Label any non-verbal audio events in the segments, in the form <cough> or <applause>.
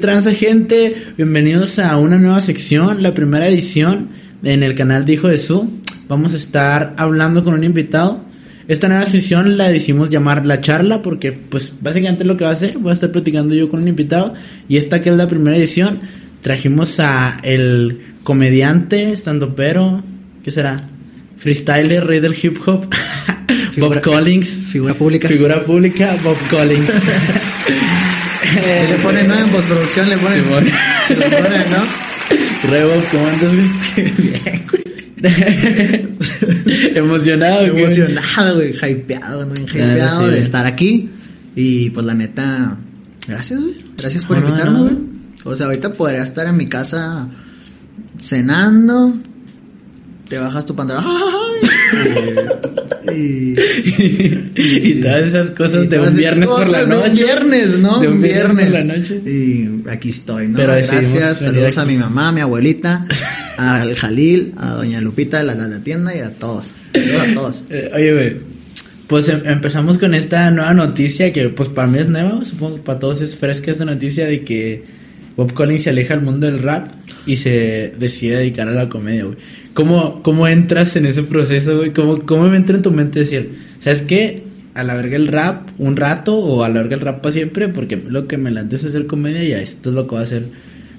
Transa gente, bienvenidos a una nueva sección, la primera edición en el canal de Hijo de Su. Vamos a estar hablando con un invitado. Esta nueva sesión la decidimos llamar La Charla porque pues básicamente lo que va a hacer, voy a estar platicando yo con un invitado y esta que es la primera edición, trajimos a el comediante, estando pero, ¿qué será? Freestyler, rey del hip hop, <laughs> Bob Collins. Figura pública. Figura pública, Bob Collins. <laughs> Se le pone, ¿no? En postproducción le ponen. Se le pone, ¿no? Re Bob, ¿cómo andas, güey? Bien, güey. Emocionado, güey. Emocionado, güey. Hypeado, ¿no? Hypeado de estar aquí. Y pues la neta, gracias, güey. Gracias por invitarme, güey. O sea, ahorita podría estar en mi casa cenando. Te bajas tu pantalón. <laughs> Y, y- y todas esas cosas de un viernes por la cosas de un noche. viernes, ¿no? De un viernes por la noche. Y aquí estoy, ¿no? Pero Gracias, saludos a mi mamá, a mi abuelita, <laughs> al Jalil, a doña Lupita de la, de la tienda y a todos. Saludos a todos. <laughs> Eh, oye, güey. Pues em- empezamos con esta nueva noticia que, pues, para mí es nueva. Supongo que para todos es fresca esta noticia de que Bob Collins se aleja del mundo del rap y se decide dedicar a la comedia, güey. ¿Cómo, ¿Cómo entras en ese proceso, güey? ¿Cómo, ¿Cómo me entra en tu mente decir, ¿sabes qué? A la verga el rap un rato o a la verga el rap para siempre porque lo que me lance es hacer comedia y esto es lo que voy a hacer.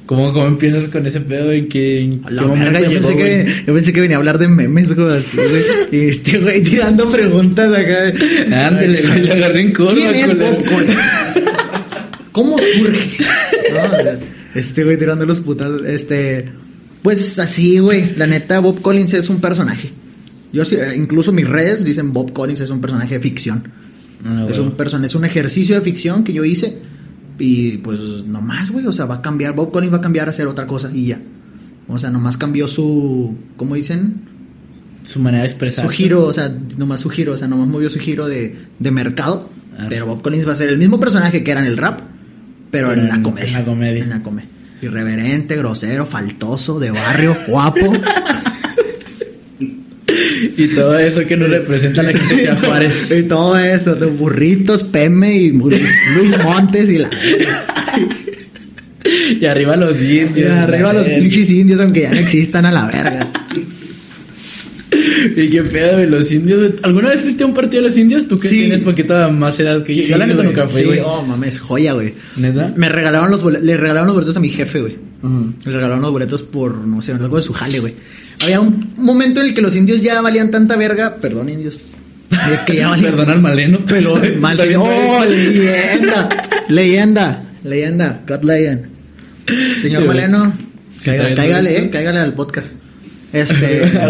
¿Cómo, cómo empiezas con ese pedo? ¿En qué, en qué momento verga, yo, pensé que, yo pensé que venía a hablar de memes, güey, así, güey. Y este güey tirando preguntas acá. Ándale, güey, le agarré en curva, ¿Quién es Collins? ¿Cómo surge? <laughs> No, este güey tirando los putas. Este. Pues así, güey. La neta, Bob Collins es un personaje. Yo sí, eh, incluso mis redes dicen Bob Collins es un personaje de ficción. Ah, es un person es un ejercicio de ficción que yo hice. Y pues nomás, güey. O sea, va a cambiar. Bob Collins va a cambiar a hacer otra cosa y ya. O sea, nomás cambió su. ¿Cómo dicen? Su manera de expresar. su giro, o sea, nomás su giro, o sea, nomás movió su giro de, de mercado. Ah. Pero Bob Collins va a ser el mismo personaje que era en el rap, pero, Pero en, la en- comedia. en la comedia. En la comedia. Irreverente, grosero, faltoso, de barrio, guapo. Y todo eso que nos representa la gente de Juárez. <laughs> y todo eso, de burritos, Peme y Luis Montes y la. Y arriba los indios. Y arriba los pinches indios, aunque ya no existan a la verga. Y qué pedo, güey, los indios. ¿Alguna vez fuiste a un partido de los indios? Tú que Sí. tienes poquita más edad que yo. yo Sí, la neta nunca fui, sí, oh, mames, joya, güey. ¿Neta? Me regalaron los boletos, le regalaron los boletos a mi jefe, güey. Le regalaron los boletos por, no sé, algo de su jale, güey. Había un momento en el que los indios ya valían tanta verga. Perdón, indios. De que ya valían. <laughs> Perdón al maleno. Pero, <laughs> mal, ¡Oh, leyenda! Leyenda, leyenda, God Legend. Señor. Maleno, cáigale, eh, cáigale al podcast. Este, <laughs> Ah,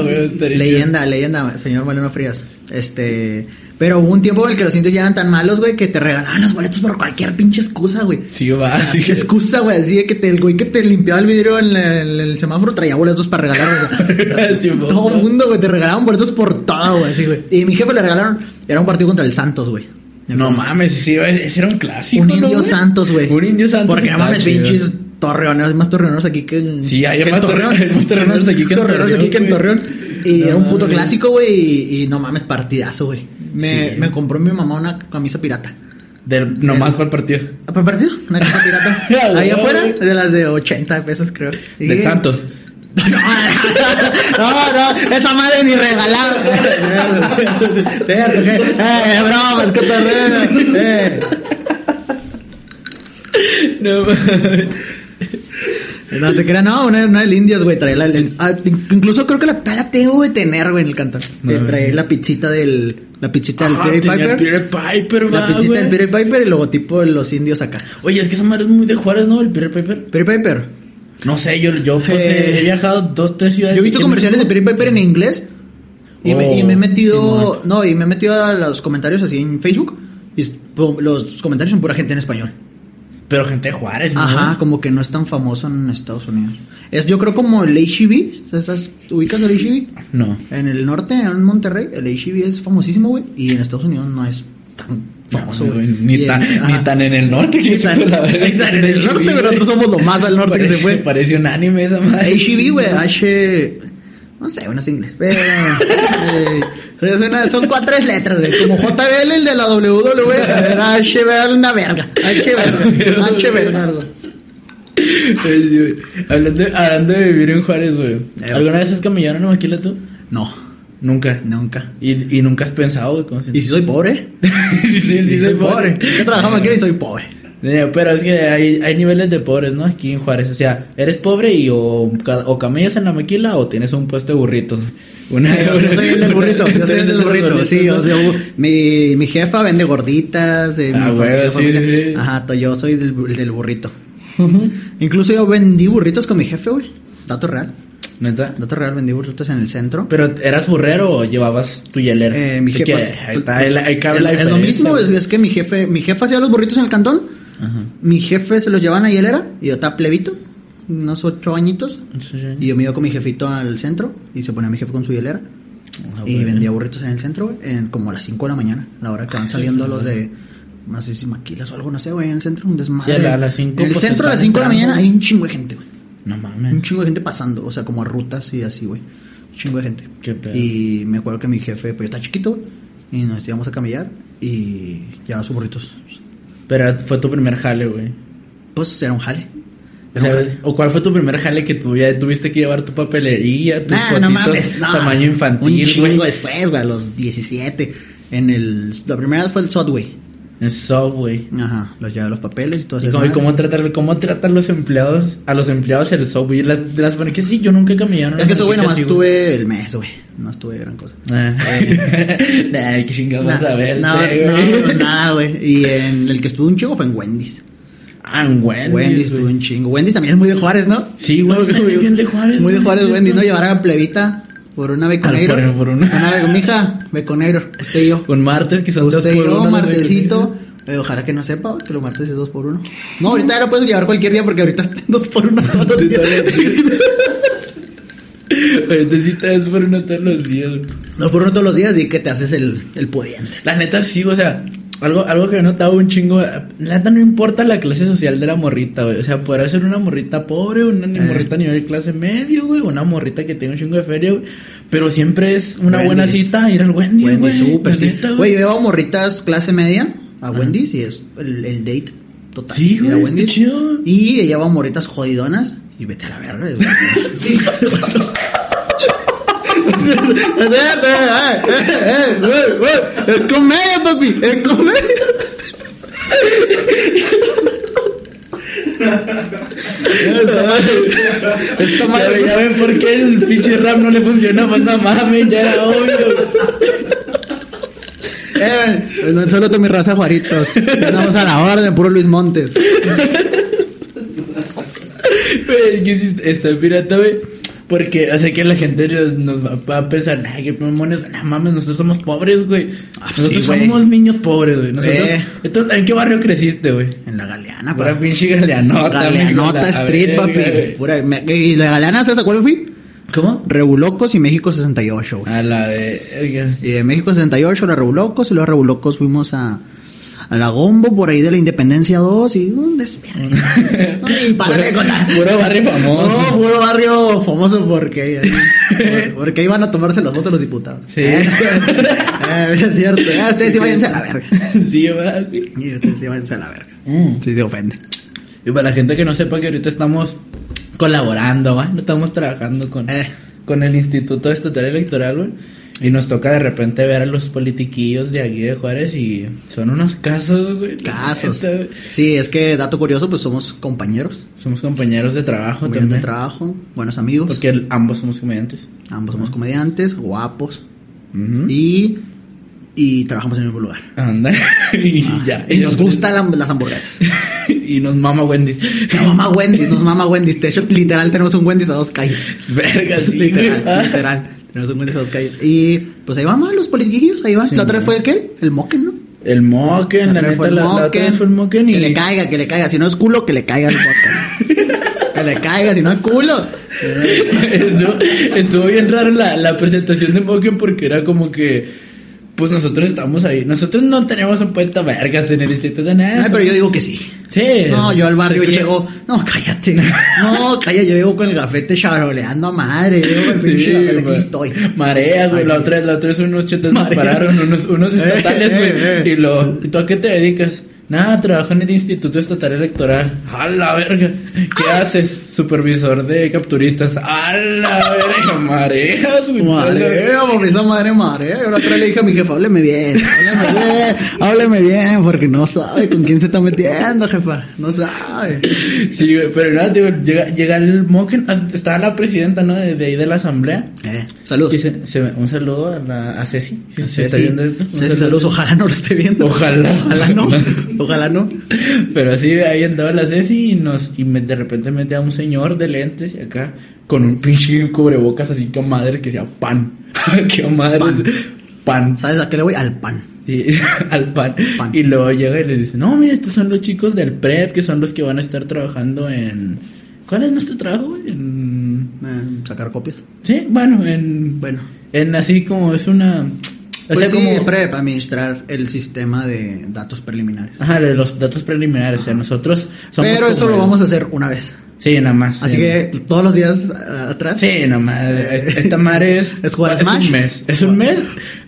leyenda, leyenda, señor Maleno Frías. Este, pero hubo un tiempo en el que los indios ya eran tan malos, güey, que te regalaban los boletos por cualquier pinche excusa, güey. Sí, va. Sí, ¿Qué excusa, güey? Así de que te, el güey que te limpiaba el vidrio en, la- en el semáforo traía boletos para regalar, güey. <laughs> Sí, todo el mundo, güey, te regalaban boletos por todo, güey, así, güey. Y mi jefe le regalaron, era un partido contra el Santos, güey. No mames, sí, ese era un clásico. Un ¿no, indio? Santos, güey. Un indio Santos. Porque no mames, pinches torreoneros, hay más torreoneros aquí que en. Sí, hay que más torre- hay más torreoneros aquí que en Torreón, aquí que en. Torreón. Y No era un puto clásico, güey. Y, y no mames, partidazo, güey. Me, Sí. me compró mi mamá una camisa pirata. Del, nomás para el partido. ¿Ah, ¿Para el partido? Una camisa pirata. <laughs> Ah, Ahí afuera, de las de 80 pesos, creo. Y- Del Santos. <laughs> No, no, no, esa madre ni regalada. eh, broma, es que te eh. No mames. No se crea, no, una, una del Indias, güey. Traía la, el- ah, incluso creo que la, la tengo de tener, güey, en el cantón. No, Que trae la pizzita del. La pizzita del Ah, Peter Piper. Peter Piper, La pizzita del Peter Piper y el logotipo de los indios acá. Oye, es que esa madre es muy de Juárez, ¿no? El Peter Piper. Peter Piper. No sé, yo, yo pues, Eh, he viajado dos, tres ciudades. Yo he visto comerciales de. Peter Piper en inglés. Y, me, y me he Oh, metido. No, y me he metido a los comentarios así en Facebook. Y los comentarios son pura gente en español. Pero gente de Juárez, ¿no? Ajá, como que no es tan famoso en Estados Unidos. Es yo creo como el HEB. ¿Estás, ¿Ubicas el HEB? No. En el norte, en Monterrey, el HEB es famosísimo, güey. Y en Estados Unidos no es tan famoso, No, güey. ni, Y tan, <laughs> ni tan en el norte que Ni tan- la ni en el norte, pero nosotros somos lo más al norte que se puede. Parece un anime esa madre. HEB, güey, H... No sé, bueno, es inglés, pero... eh, <laughs> es una- son cuatro letras, güey. Como JBL, el de la WWE. Era H, una verga. H, verga. H, verga. algo. Ay, sí, güey. hablando, hablando de vivir en Juárez, güey. Eh. ¿Alguna vez has caminado en maquila tú? No, Nunca. nunca. ¿Y, y nunca has pensado, güey? ¿Cómo se ¿Y si soy pobre? <laughs> sí, sí, Y sí, soy pobre. Yo trabajaba aquí y soy pobre. Eh, Pero es que hay, hay niveles de pobres, ¿no? Aquí en Juárez. O sea, eres pobre y o, o camellas en la maquila o tienes un puesto de burritos. Una, Yo soy <laughs> el del burrito, yo soy el del burrito, sí, ¿no? o sea, mi, mi jefa vende gorditas, eh, Ah, mi sí, sí, sí. ajá, yo soy del, el del burrito. Incluso yo vendí burritos con mi jefe, güey, dato real, ¿Neta? dato real, vendí burritos en el centro. ¿Pero eras burrero o llevabas tu hielera? Eh, mi pues, cabe es, la es lo mismo, es, que mi jefe, mi jefe hacía los burritos en el cantón, Ajá. mi jefe se los llevaba a la hielera y yo estaba plebito, unos ocho añitos, Sí, sí. y yo me iba con mi jefito al centro y se ponía mi jefe con su hielera. Ah, y güey. vendía burritos en el centro, güey, en como a las 5 de la mañana, la hora que van saliendo los de, no sé si maquilas o algo, no sé, güey, en el centro, un desmadre. Sí, a la- a las En el pues, centro a las están 5 de la mañana hay un chingo de gente, güey. No Un mames. chingo de gente pasando, o sea, como a rutas y así, güey. Un chingo de gente. Qué pedo. Y me acuerdo que mi jefe, pues yo estaba chiquito, y nos íbamos a camellar y llevaba sus burritos. Pero fue tu primer jale, güey. Pues era un jale. O, un sea, jale. ¿O cuál fue tu primer jale que tú ya tuviste que llevar tu papelería, tus Nah, no mames, no. tamaño Un infantil, chingo güey? después, güey, a los 17. En el, la primera fue el Subway. En Subway. Ajá, los los papeles y todo ¿Y eso. cómo, y cómo tratan, cómo tratan los empleados, a los empleados el Subway? Las, las franquicias, sí, yo nunca caminaron. Es que eso, güey, nomás estuve el mes, güey. No estuve gran cosa. Ah. <laughs> Nah, qué chingados Nah, a ver, no, no, nada, güey. Y en el que estuve un chingo fue en Wendy's. En Wendy's, Wendy's güey. un chingo. Wendy's también es muy de Juárez, ¿no? Sí, güey, No, muy- bien de Juárez, Muy de Juárez, Wendy's, ¿no? Llevar a plebita por una beconeiro. Por- por una- Una mija, beconeiro. Usted y yo. Un martes son dos Usted y por yo, martesito. Eh, ojalá que no sepa que los martes es dos por uno. No, ahorita ya lo puedes llevar cualquier día porque ahorita está <laughs> dos por uno todos los días. Ahorita sí te das por uno todos los días. Dos por uno todos los días y que te haces el, el pudiente. La neta sí, o sea, algo, algo que he notado un chingo. Neta no importa la clase social de la morrita, güey. O sea, podrá ser una morrita pobre, una Eh. morrita a nivel clase medio, güey. Una morrita que tenga un chingo de feria, güey. Pero siempre es una Wendy's. buena cita ir al Wendy, güey. Súper, sí. neta, Güey, yo llevo morritas clase media a Wendy's y es el, el date total. Sí, a güey, Wendy's. qué chido. Y llevo morritas jodidonas y vete a la verga. güey. <laughs> <laughs> Es comedia, papi, es comedia. Está mal. Está mal. Ya, ven- ya ven por qué el pinche rap no le funciona, pues no mames, ya era obvio. Eh, pues no solo mi raza Juaritos. Andamos a la orden, puro Luis Montes. Está pirata, güey. Porque, sea, que la gente nos, va, a pensar, nah, qué mamones, nah, mames, nosotros somos pobres, güey. Ah, nosotros sí, güey. somos niños pobres, güey. Nosotros, Eh. entonces, ¿en qué barrio creciste, güey? En la Galeana, Pura pinche galeanota, Galeanota Street, papi. güey. Pura, me- y la Galeana, ¿sabes a cuál fui? ¿Cómo? Rebulocos y México 68, güey. A la de... Y de México 68, la Rebulocos, y luego Rebulocos fuimos a, a la Gombo, por ahí de la Independencia 2, y un desvergue. y párale con la... Puro barrio famoso. No, puro barrio famoso porque <laughs> por- porque iban a tomarse los votos los diputados. Sí. Eh, <laughs> eh, es cierto. Ah, ustedes sí váyanse a la verga. sí, sí. Y ustedes sí váyanse a la verga. Mm. Sí se ofende. Y para la gente que no sepa que ahorita estamos colaborando, ¿va? No estamos trabajando con, Eh. con el Instituto Estatal Electoral, güey. Y nos toca de repente ver a los politiquillos de aquí de Juárez y son unos casos, güey. Casos. neta, güey. Sí, es que dato curioso, pues somos compañeros. Somos compañeros de trabajo Compañeros de trabajo, buenos amigos. Porque ambos somos comediantes. Ambos somos comediantes, guapos. Y, y trabajamos en el mismo lugar. Anda. <laughs> y ya. Y nos gustan la- las hamburguesas. <laughs> y nos mama Wendy's. <laughs> Nos mama Wendy's, nos mama Wendy's. De hecho, literal, tenemos un Wendy's a dos calles. Verga, sí. literal, literal. Tenemos un. Y pues ahí van los politiquillos, ahí van. Sí, la otra vez fue el qué? El Moken, ¿no? El Moken, la, neta, la, la otra vez fue el Moken y... Que le caiga, que le caiga. Si no es culo, que le caiga el podcast. <laughs> que le caiga, si no es culo. estuvo, estuvo bien raro la, la presentación de Moken porque era como que... Pues nosotros estamos ahí. Nosotros no tenemos un puente vergas en el instituto de nada. Ay, pero yo digo que sí. Sí. No, yo al barrio llego. No, cállate. No, cállate, yo llego con el gafete charoleando a madre. Pinche Sí, aquí estoy. Marea, güey. La otra, la otra vez unos chetes nos pararon, unos, unos <laughs> Eh, estatales, eh, güey. eh. Y lo, ¿y tú a qué te dedicas? Nada, trabajo en el Instituto Estatal Electoral. A la verga. ¿Qué haces? Supervisor de capturistas. A la verga, mareas, güey. Marea, por esa madre marea. Yo la otra le dije a mi jefa, hábleme bien, hábleme <laughs> bien, hábleme bien, porque no sabe con quién se está metiendo, jefa. No sabe. Sí, güey, pero nada, digo, llega, llega el Moken, ah, estaba la presidenta, ¿no? De, de ahí de la asamblea. Eh, saludos. Y se- se- un saludo a, la, a Ceci. si está viendo esto. Un Sí, sí, saludo. saludos. Ojalá no lo esté viendo. Ojalá. Ojalá no. <laughs> Ojalá no. Pero así ahí andaba la Ceci y nos y me- de repente mete a un señor de lentes y acá con un pinche cubrebocas así que madre que sea pan. <laughs> que madre Pan. pan. ¿Sabes a qué le voy? Al pan. Y- <laughs> al pan. Pan. Y luego llega y le dice, no, mira, estos son los chicos del PREP que son los que van a estar trabajando en... ¿Cuál es nuestro trabajo? En... Sacar copias. Sí, bueno, en... Bueno. En así como es una... O Pues sea, sí, como... PREP, administrar el sistema de datos preliminares. Ajá, de los datos preliminares. O sea, nosotros somos Pero eso como lo vamos a hacer una vez. Sí, nada más. Así sí. que todos los días ah, atrás. Sí, no mames. Esta madre es. <laughs> ¿Es jugar es un mes. Es un mes.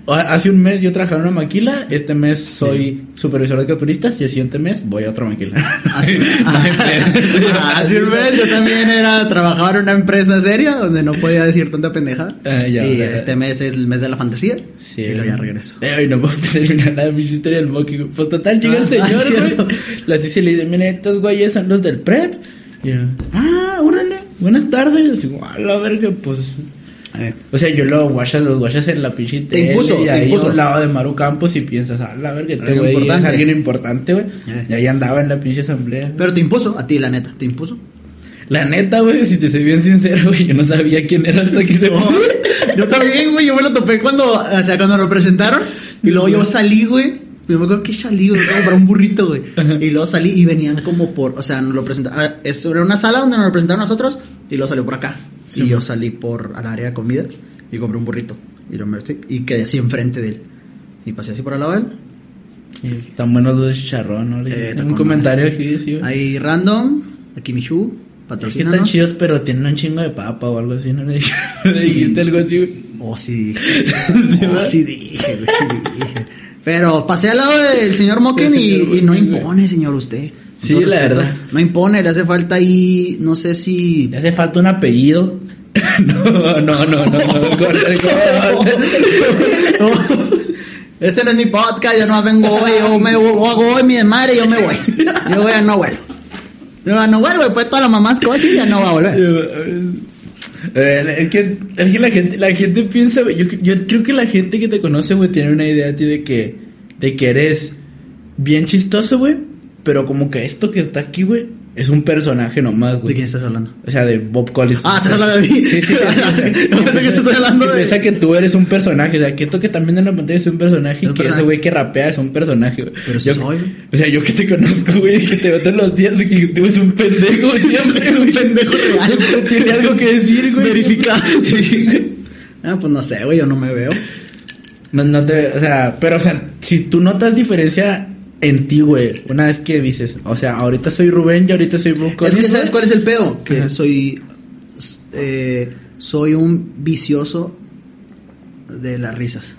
Hace un mes yo trabajaba en una maquila. Este mes soy supervisor de capturistas. Y el siguiente mes voy a otra maquila. <laughs> <laughs> Hace. Ah, un mes yo también era trabajaba en una empresa seria donde no podía decir tanta pendejada. Ah, ya, y ya. este mes es el mes de la fantasía. Sí, y luego ya regreso. Eh, Ay, no puedo terminar la pinche historia del güey. Pues total, llega el Ah, señor, ah, güey. La Cici le dice, mira, estos güeyes son los del prep. Y yo, ah, órale, buenas tardes. A la verga, pues. Eh, O sea, yo lo guachas, los guachas en la pinche tele impuso, y te ahí impuso. a un lado de Maru Campos y piensas, ah, la verga, este Algo güey es importante. alguien importante, güey. Eh. Y ahí andaba en la pinche asamblea. Pero te impuso, a ti la neta, te impuso. La neta, güey, si te soy bien sincero, güey, yo no sabía quién era hasta que se yo también, güey, yo me lo topé cuando, o sea, cuando lo presentaron. Y luego yo salí, güey. Yo me acuerdo que salí, güey, para un burrito, güey. Y luego salí y venían como por, o sea, nos lo presentaron. ah, Eso era una sala donde nos lo presentaron nosotros y luego salió por acá. Sí, y yo salí por al área de comida y compré un burrito. Y lo metí y quedé así enfrente de él. Y pasé así por al lado de él. Sí, Están buenos los chicharrón, ¿no? Eh, un comentario aquí, sí, güey. Ahí random, aquí Michu, Es que están chidos, pero tienen un chingo de papa o algo así, ¿no? <laughs> Le, dijiste algo así, güey. Oh, sí dije. <laughs> Oh, sí dije, güey, sí dije. Pero pasé al lado del señor Moken y, no impone, señor, usted. Sí, la verdad. No impone, le hace falta ahí, no sé si... Le hace falta un apellido. no, no, no, no, no. Este no es mi podcast, yo no vengo hoy, yo me voy, hago hoy mi desmadre y yo me voy. Yo ya no vuelvo. Yo ya no vuelvo, después todas las mamás cosas y ya no va a volver. Eh, Es que, es que la gente, la gente piensa, yo, yo creo que la gente que te conoce, güey, tiene una idea de de que, de que eres bien chistoso, güey, pero como que esto que está aquí, güey, es un personaje nomás, ¿De güey. quién estás hablando? O sea, de Bob Collins. Ah, estás hablando de mí. Sí, sí, <laughs> Yo pensé que estás hablando de- Piensa que tú eres un personaje. O sea, que esto que también en la pantalla es un personaje. Es Y que ese güey que rapea es un personaje, güey. Pero yo, soy. O sea, yo que te conozco, güey, que te veo todos los días, que tú eres un pendejo <laughs> siempre, un pendejo real. Tiene algo que decir, güey. Verificado. <laughs> Sí. Ah, pues no sé, güey, yo no me veo. No, no te, o sea, pero, o sea, si tú notas diferencia en ti, güey, una vez que dices, o sea, ahorita soy Rubén y ahorita soy Bob Es que ¿sabes cuál es el pedo? Que Ajá. soy eh, soy un vicioso de las risas.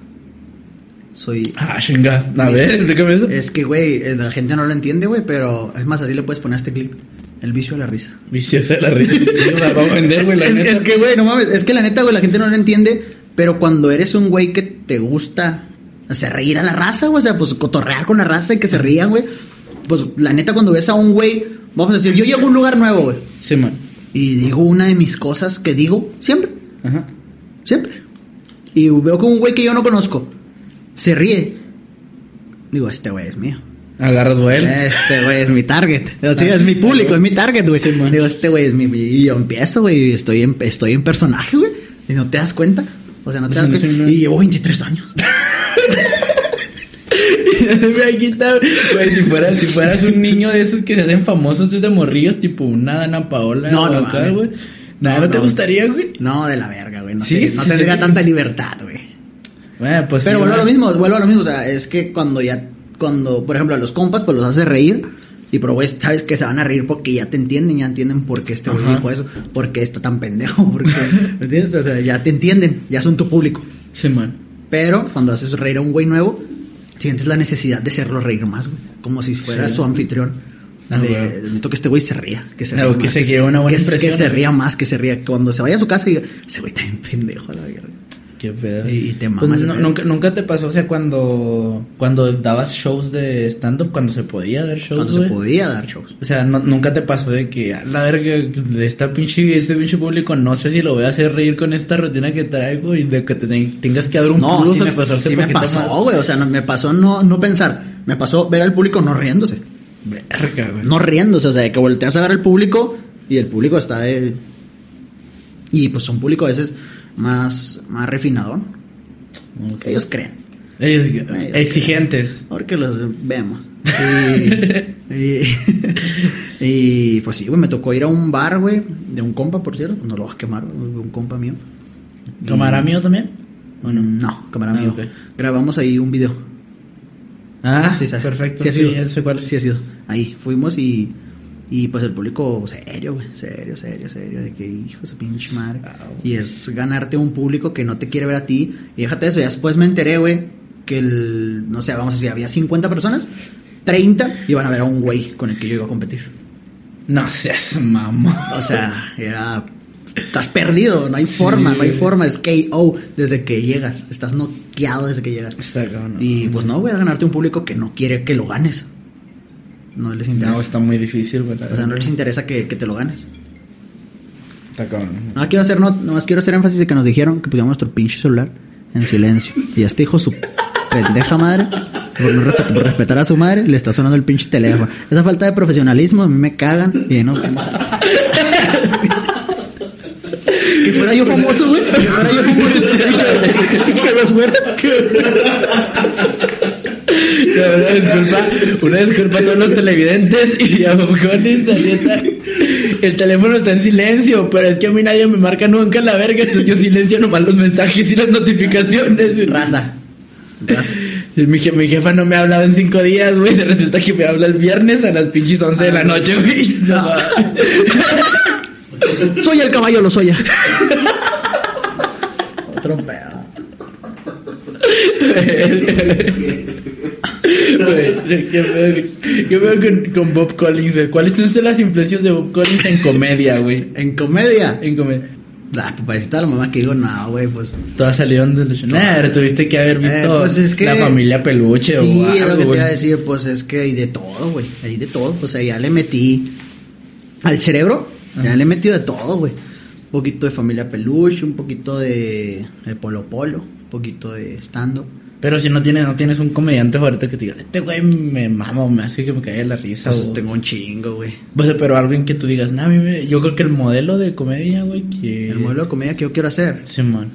Soy Ah, chinga. A ver, explícame eso. es que güey, eh, la gente no lo entiende, güey, pero es más así le puedes poner a este clip. El vicio de la risa. La risa. Sí, la vamos a vender, güey, la <laughs> es, es que güey, no mames, es que la neta, güey, la gente no lo entiende, pero cuando eres un güey que te gusta hacer reír a la raza, güey, o sea, pues cotorrear con la raza y que se rían, güey. Pues la neta cuando ves a un güey, vamos a decir, yo llego a un lugar nuevo, güey, Sí, man. y digo una de mis cosas que digo siempre. Ajá. Siempre. Y veo que un güey que yo no conozco se ríe. Digo, este güey es mío. Agarras vuelo. Este güey es mi target. <laughs> Sea, es mi público, es mi target, güey. Sí, man. Digo, este güey es mi. Y yo empiezo, güey. y Estoy en, estoy en personaje, güey. Y no te das cuenta. O sea, no te das no, cuenta. no. Y llevo 23 años. <laughs> Me quita, güey, si fueras, si fueras un niño de esos que se hacen famosos desde morrillos, tipo una Dana Paola. No, no acá, güey. No, ¿no te gustaría, güey? No, de la verga, güey. No, Sí, sé, no sí, tendría sí. tanta libertad, güey. Bueno, pues Pero vuelvo a lo mismo, vuelvo a lo mismo. O sea, es que cuando ya, cuando, por ejemplo, a los compas, pues los hace reír. Y pero güey, sabes que se van a reír porque ya te entienden, ya entienden por qué este güey dijo eso, por qué está tan pendejo, <laughs> porque, ¿me entiendes? O sea, ya te entienden, ya son tu público. Sí, man. Pero cuando haces reír a un güey nuevo, sientes la necesidad de hacerlo reír más, güey. Como si fuera Sí. su anfitrión. Ah, de, güey. necesito que este güey se ría. Que se Ah, ría que más, se lleve una buena que, impresión, Que se ría más, que se ría. Cuando se vaya a su casa y diga, ese güey está bien pendejo a la verga. Qué pedo. Y- y te Pues mamas no- nunca, nunca te pasó, o sea, cuando, cuando dabas shows de stand-up, cuando se podía dar shows, Cuando se podía dar shows. O sea, no- nunca te pasó de que, a la verga, de esta pinche, este pinche público, no sé si lo voy a hacer reír con esta rutina que traigo y de que te ten- tengas que dar un No, plus sí me, sí me pasó, güey. O sea, no, me pasó no, no pensar. Me pasó ver al público no riéndose. Verga, güey. No riéndose, o sea, de que volteas a ver al público y el público está de... Y pues un público a veces más, más refinadón. Ok. Ellos creen. Ellos- Ellos- exigentes. Porque los vemos. Y, <laughs> y, y, pues sí, güey, me tocó ir a un bar, güey, de un compa, por cierto. No lo vas a quemar, güey, un compa mío. ¿Cámara mío también? Bueno, no, cámara Ah, mío. ok. Grabamos ahí un video. Ah, Sí, perfecto. Sí, ha Sí, sido. cuál. Sí, ha sido. Ahí fuimos y, y pues el público serio, güey. Serio, serio, serio. De que hijo de su pinche madre. Ah, y es ganarte un público que no te quiere ver a ti. Y déjate eso, ya después me enteré, güey, que el, no sé, vamos a decir, había 50 personas, 30 iban a ver a un güey con el que yo iba a competir. No seas mamón. O sea, era. Estás perdido, no hay Sí, forma, no hay forma. Es KO desde que llegas. Estás noqueado desde que llegas. Está cabrón. Y pues no, güey, a ganarte un público que no quiere que lo ganes. No les interesa. No, está muy difícil, güey. o sea, no les interesa que, que te lo ganes. Está cabrón. No quiero hacer, no, nomás quiero hacer énfasis de que nos dijeron que pusiéramos nuestro pinche celular en silencio. Y este hijo su pendeja madre, por no respet- por respetar a su madre, le está sonando el pinche teléfono. Esa falta de profesionalismo a mí me cagan y no. que fuera yo famoso, güey. Que fuera yo famoso. <laughs> que me fuera. Verdad, disculpa, una disculpa a todos los televidentes y a la neta. El teléfono está en silencio, pero es que a mí nadie me marca nunca la verga, entonces yo silencio nomás los mensajes y las notificaciones. Raza. Raza. Mi, je- mi jefa no me ha hablado en cinco días, güey. Resulta que me habla el viernes a las pinches 11 de la noche, güey. No, Soy el caballo, lo soy. Otro pedo. <laughs> Güey, ¿Qué pedo, qué pedo con, con Bob Collins, güey? ¿Cuáles son las influencias de Bob Collins en comedia, güey? En comedia. En comedia. La papacita de la mamá que digo, no, güey, pues. Todas salieron de los... Nah, pero tuviste que haber visto Eh, pues es que- la familia peluche sí, es lo que te iba a decir, pues es que hay de todo, güey. Hay de todo. Pues ahí ya le metí al cerebro, ya le he metido de todo, güey. Un poquito de familia peluche, un poquito de, de polo polo, un poquito de stand Pero si no tienes, no tienes un comediante favorito que te diga, este güey me mama me hace que me caiga la risa. Pues tengo un chingo, güey. Pues, pero alguien que tú digas, nah, a me- yo creo que el modelo de comedia, güey, que... El modelo de comedia que yo quiero hacer. Simón.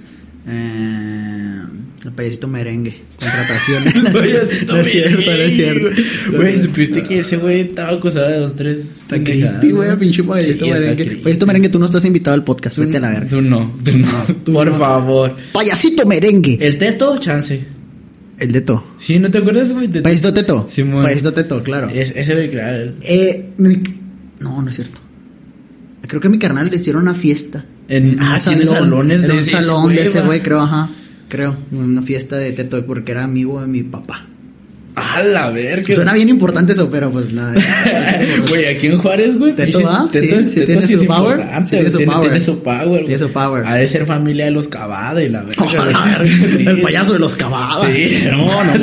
Eh, el payasito merengue. <laughs> Contratación. <laughs> Payasito no es cierto, no es cierto. Güey, supiste que ese güey estaba acusado de dos, tres. Está creepy, güey, ¿no? pinche payasito Sí, merengue. Payasito merengue, tú no estás invitado al podcast, Tú, vete a la verga. tú no, tú no. <laughs> Por favor. Payasito merengue. El teto, chance. El teto. Sí, ¿no te acuerdas, de- Payasito teto. Simón. Payasito teto, claro. Es- ese güey, claro. Eh, mi- No, no es cierto. Creo que a mi carnal le hicieron una fiesta. En- un ah, tiene salones en de un ese salón de ese güey, creo, ajá. Creo. Una fiesta de teto porque era amigo de mi papá. A la. Suena bien importante eso, pero pues nada. <laughs> Güey, aquí en Juárez, güey. Teto sí, sí tiene sí su power, tiene su tiene, power. tiene su power. Tiene güey. su power. Ha de ser familia de los Cavada y la verga. Oh, güey. la verga. <laughs> Sí. El payaso de los cabadas. Sí, no, no.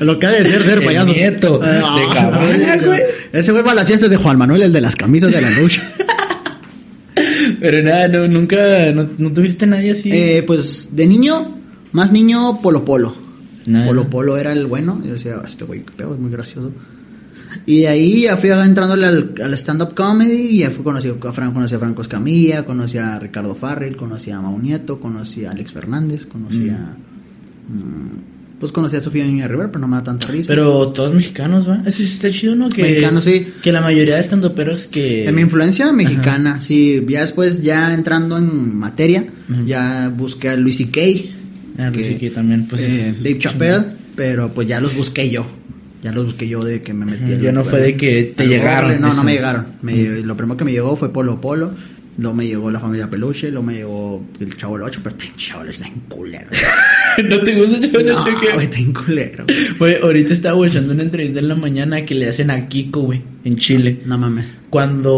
<laughs> Lo que ha de ser ser El payaso. nieto de Ah, Cabana, güey. Ese güey va a las fiestas de Juan Manuel, el de las camisas de la lucha. Pero nada, no, nunca, no, no tuviste nadie así. Eh, pues de niño, más niño, Polo Polo. Polo Polo era el bueno. Yo decía, este güey, qué pedo, es muy gracioso. Y de ahí ya fui entrándole al, al stand-up comedy. Y ya fui conocí a, Fran, conocí a Franco Escamilla, conocí a Ricardo Farrell, conocí a Mau Nieto, conocí a Alex Fernández, conocí a. mm, pues conocí a Sofía Niña Rivera, pero no me da tanta risa. Pero todos mexicanos, ¿va? Eso está chido, ¿no? Que, Mexicanos, sí. Que la mayoría de estandoperos que... En mi influencia mexicana, sí. Ya después, ya entrando en materia, ya busqué a Luis C.K. Ah, Luis C.K. también, pues, eh, Dave Chappelle, pero pues ya los busqué yo. Ya los busqué yo de que me metí. Ya no fue de que te llegaron, No, no me llegaron. Me- Lo primero que me llegó fue Polo Polo. Luego me llegó la familia Peluche, luego me llegó el Chavo del 8, pero <laughs> el Chavo del 8 está en culero. ¿No te gusta Chavo No, Nechuga? güey, está bien culero. Güey, ahorita estaba escuchando una entrevista en la mañana que le hacen a Kiko, güey, en Chile. No mames. Cuando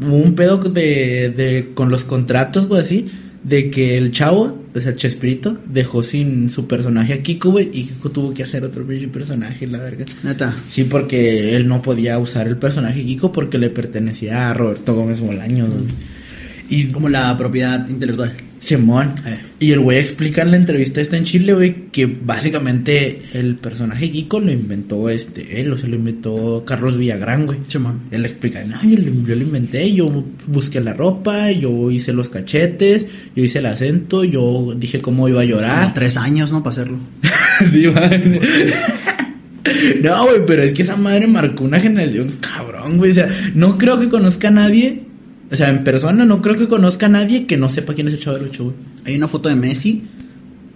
hubo un pedo de, de con los contratos, güey, así, de que el chavo, o sea, Chespirito, dejó sin su personaje a Kiko, güey, y Kiko tuvo que hacer otro personaje, la verga. Neta. Sí, porque él no podía usar el personaje Kiko porque le pertenecía a Roberto Gómez Bolaños, güey. Y Como la propiedad intelectual. Simón. Eh. Y el güey explica en la entrevista esta en Chile, güey, que básicamente el personaje Kiko lo inventó este, él, o sea, lo inventó Carlos Villagrán, güey. Simón. Él explica, no, yo, lo- yo lo inventé, yo busqué la ropa, yo hice los cachetes, yo hice el acento, yo dije cómo iba a Como llorar. tres años, ¿no? Para hacerlo. <laughs> sí, man. <laughs> No, güey, pero es que esa madre marcó una generación cabrón, güey. O sea, no creo que conozca a nadie, o sea, en persona no creo que conozca a nadie que no sepa quién es el Chavo del Ocho, güey. Hay una foto de Messi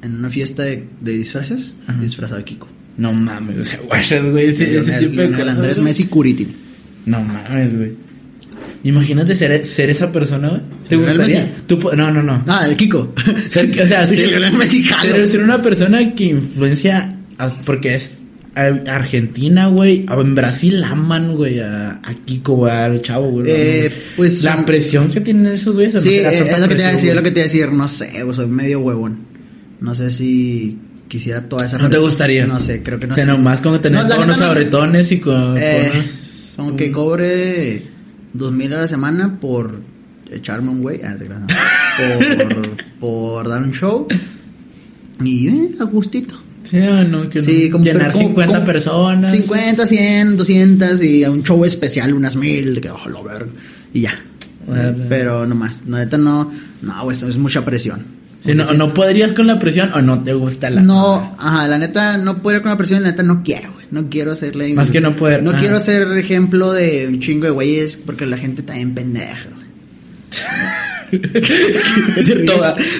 en una fiesta de, de disfraces, Ajá. disfrazado de Kiko. No mames, o sea, guachas, güey, ese, ese Lionel- tipo de cosas, Andrés güey. Messi Curitin. No mames, güey. Imagínate ser, ser esa persona, güey. ¿Te ¿Lionel gustaría? Tú, no, no, no. Ah, el Kiko. Ser- o sea, <laughs> ser, Messi, ser- ser una persona que influencia, porque es Argentina, güey. En Brasil aman, güey, a, Kiko, güey, al chavo, güey. Eh, No, no. pues, La um, presión que tienen esos güeyes. no Sí, eh, tanta es lo que te iba a decir, es lo que te iba a decir, no sé, güey, soy medio huevón. No sé si quisiera toda esa ¿No te gustaría? No sé, creo que no O sea, sé. nomás como tener No, unos no abretones y con... Eh, con unos- como que cobre dos mil a la semana por echarme un güey, ah, no. <laughs> por, por dar un show y eh, a gustito. Sí, o no, que Sí, como llenar como- 50 como personas. 50, 100, 200 y a un show especial unas mil, que oh, lo verga, y ya. Bueno. Pero nomás, no, neta no, no, güey, eso es mucha presión. Sí, no, no podrías con la presión o no te gusta la... No, ajá, la neta no ir con la presión, la neta no quiero, güey. No quiero hacerle. Más que no poder, No ah. quiero ser ejemplo de un chingo de güeyes porque la gente está bien pendeja,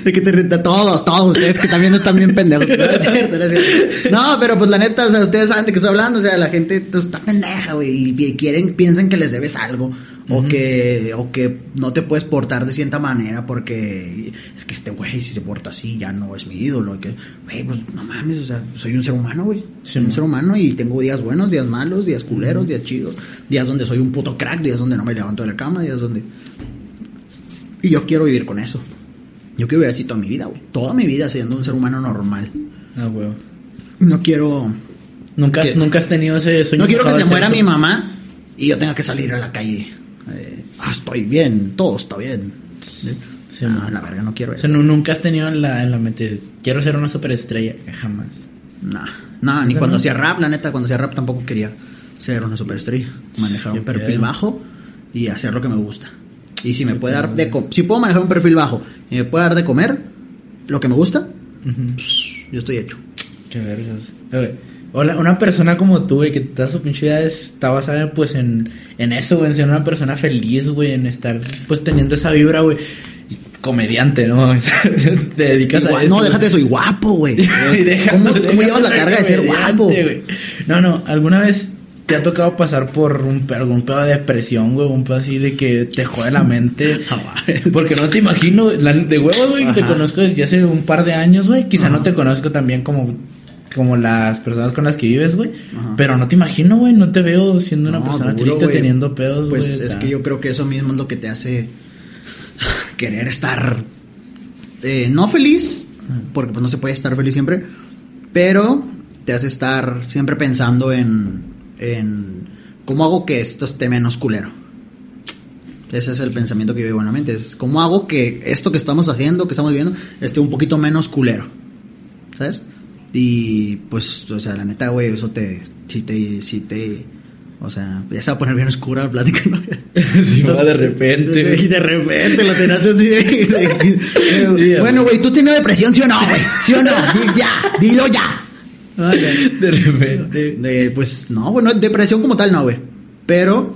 de que te? De todos, todos ustedes que también están bien pendejos. No, es cierto, no, es cierto. No, pero pues la neta, o sea, ustedes saben de qué estoy hablando, o sea, la gente pues, está pendeja, güey, y, quieren, piensan que les debes algo. O que, o que no te puedes portar de cierta manera porque es que este güey si se porta así ya no es mi ídolo. que, güey, pues no mames, o sea, soy un ser humano, güey. Soy un ser humano y tengo días buenos, días malos, días culeros, días chidos, días donde soy un puto crack, días donde no me levanto de la cama, días donde... Y yo quiero vivir con eso. Yo quiero vivir así toda mi vida, güey. Toda mi vida siendo un ser humano normal. Ah, güey. No quiero... Nunca, has- nunca has tenido ese sueño. No quiero que se muera mi mamá y yo tenga que salir a la calle. eh, ah, estoy bien, todo está bien. Sí, ah, la verga, no quiero O eso. sea, nu- nunca has tenido en la, en la mente, quiero ser una superestrella, jamás. Nah, nah, ni ¿Nunca cuando no? hacía rap, la neta, cuando hacía rap tampoco quería ser una superestrella. Manejar Qué un perfil bajo y hacer lo que me gusta. Y si me puede dar de si puedo manejar un perfil bajo y me puede dar de comer lo que me gusta, Ujú. pues, yo estoy hecho. Qué vergas. Hola, una persona como tú, güey, que toda su pinche vida está basada, pues, en, en eso, güey, en ser una persona feliz, güey, en estar, pues, teniendo esa vibra, güey. Y Comediante, ¿no? <laughs> Te dedicas a Igual- eso. no, déjate, soy guapo, güey. <laughs> Y ¿Cómo, cómo llevas la carga de ser guapo? güey? No, no, ¿alguna vez te ha tocado pasar por un, pe- algún pedo de depresión, güey? Un pedo así de que te jode la mente. <laughs> <laughs> Porque no te imagino, la- de huevos, güey, te conozco desde hace un par de años, güey. Quizá no te conozco también como, como las personas con las que vives, güey. Pero no te imagino, güey, no te veo siendo una persona duro, triste teniendo pedos, güey. Pues es que yo creo que eso mismo es lo que te hace querer estar eh, no feliz, porque pues no se puede estar feliz siempre, pero te hace estar siempre pensando en, en cómo hago que esto esté menos culero. Ese es el pensamiento que yo llevo en la mente. Es cómo hago que esto que estamos haciendo, que estamos viviendo, esté un poquito menos culero. ¿Sabes? Y pues, o sea, la neta, güey, eso te, si te, si te, o sea, ya se va a poner bien oscura la plática, ¿no? <laughs> Sí, va de repente. <laughs> Y de repente lo tenías así de- de- <laughs> bueno, güey, ¿tú tienes depresión, sí o no, güey? ¿Sí o no? Ya, dilo ya. <laughs> De repente. De, pues, no, bueno, depresión como tal no, güey. Pero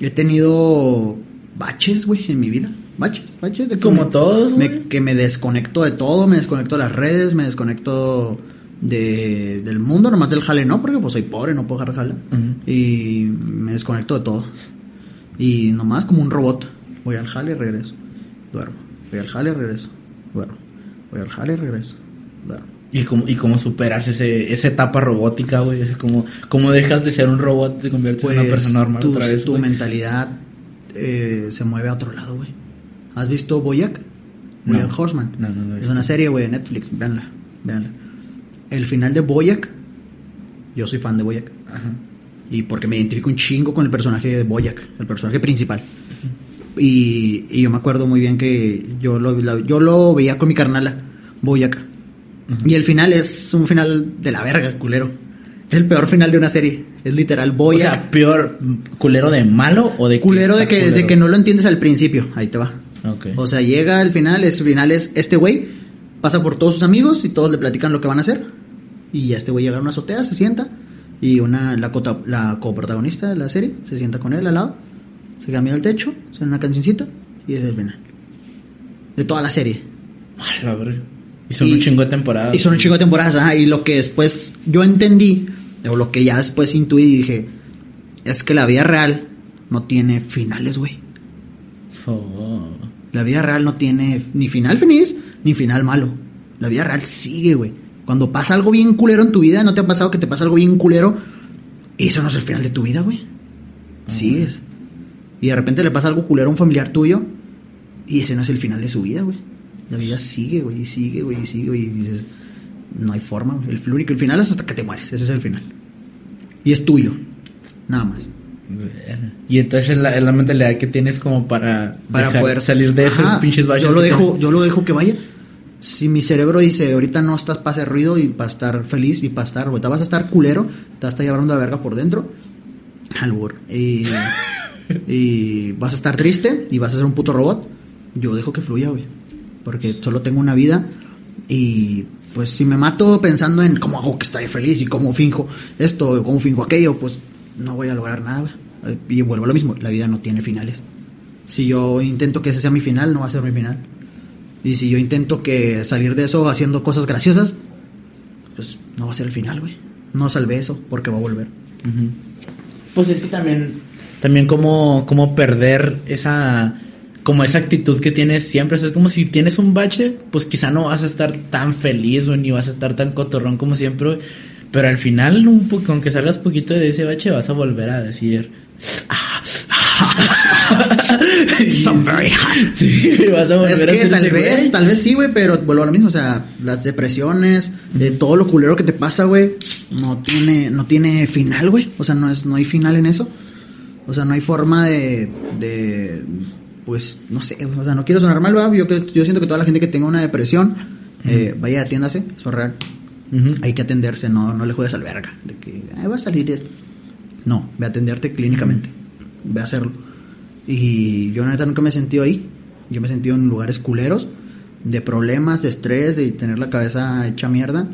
he tenido baches, güey, en mi vida. Baches, baches. De Como me- todos, me- güey. Que me desconecto de todo, me desconecto de las redes, me desconecto de, del mundo, nomás del jale no, porque pues soy pobre, no puedo dejar jale. Y me desconecto de todo. Y nomás como un robot. Voy al jale, regreso. Duermo. Voy al jale, regreso. Duermo. Voy al jale, regreso. Duermo. ¿Y cómo, y cómo superas ese, esa etapa robótica, güey? Es como, ¿Cómo dejas de ser un robot y te conviertes en una Pues, persona normal tu, otra vez? tu mentalidad eh, se mueve a otro lado, güey. ¿Has visto Boyack? No. Horseman. No, no, no Es una serie, güey, de Netflix. Véanla, véanla. El final de Boyack, yo soy fan de Boyack. Ajá. Y porque me identifico un chingo con el personaje de Boyack, el personaje principal. Y, y yo me acuerdo muy bien que yo lo, la- yo lo veía con mi carnala, Y el final es un final de la verga, culero. Es el peor final de una serie. Es literal O Boyack. sea, peor culero de malo o de culero de que, de culero? que no lo entiendes al principio. Ahí te va. Ok. O sea, llega al final, es final es este güey pasa por todos sus amigos y todos le platican lo que van a hacer. Y ya este güey llega a una azotea, se sienta y una la, cota- la coprotagonista de la serie se sienta con él al lado, se cambia el techo, suena una cancioncita y ese es el final. De toda la serie. A la verga. Y son Y- un chingo de temporadas. Y son un chingo de temporadas, ajá, y lo que después yo entendí, o lo que ya después intuí y dije, es que la vida real no tiene finales, güey. Oh. La vida real no tiene ni final feliz ni final malo. La vida real sigue, güey. Cuando pasa algo bien culero en tu vida, ¿no te ha pasado que te pasa algo bien culero? Eso no es el final de tu vida, güey. Sigues. Y de repente le pasa algo culero a un familiar tuyo y ese no es el final de su vida, güey. La vida sigue, güey, y sigue, güey, y sigue, güey. Y dices, no hay forma, güey. El, único, el final es hasta que te mueres. Ese es el final. Y es tuyo. Nada más. Y entonces es la, mentalidad que tienes como para, para poder salir de esos Ajá, pinches baches. Yo lo dejo, tienes. yo lo dejo que vaya. Si mi cerebro dice, ahorita no estás para hacer ruido y para estar feliz y para estar, ahorita vas a estar culero, te vas a estar llevando la verga por dentro, albur, y, <laughs> y vas a estar triste y vas a ser un puto robot, yo dejo que fluya, güey. Porque solo tengo una vida y pues si me mato pensando en cómo hago que estaré feliz y cómo finjo esto, cómo finjo aquello, pues no voy a lograr nada. Y vuelvo a lo mismo, la vida no tiene finales. Si yo intento que ese sea mi final, no va a ser mi final. Y si yo intento que salir de eso haciendo cosas graciosas, pues no va a ser el final, güey. No salvé eso porque va a volver. Pues es que también, también como, como perder esa, como esa actitud que tienes siempre. O sea, es como si tienes un bache, pues quizá no vas a estar tan feliz, güey, ni vas a estar tan cotorrón como siempre. Pero al final, un aunque salgas poquito de ese bache, vas a volver a decir... "Ah, ah". Very hot. Sí, vas a Es a que hacer tal vez, tal vez sí, güey, pero vuelvo a lo mismo, o sea, las depresiones, de todo lo culero que te pasa, güey, no tiene, no tiene final, güey. O sea, no es, no hay final en eso. O sea, no hay forma de, de, pues, no sé, o sea, no quiero sonar mal, ¿verdad? Yo, yo siento que toda la gente que tenga una depresión, eh, vaya, atiéndase, eso es real. Hay que atenderse, no, no le juegues al verga, de que, "Ay, va a salir esto. No, ve a atenderte clínicamente, ve a hacerlo. Y yo, la neta, nunca me he sentido ahí. Yo me he sentido en lugares culeros, de problemas, de estrés, de tener la cabeza hecha mierda.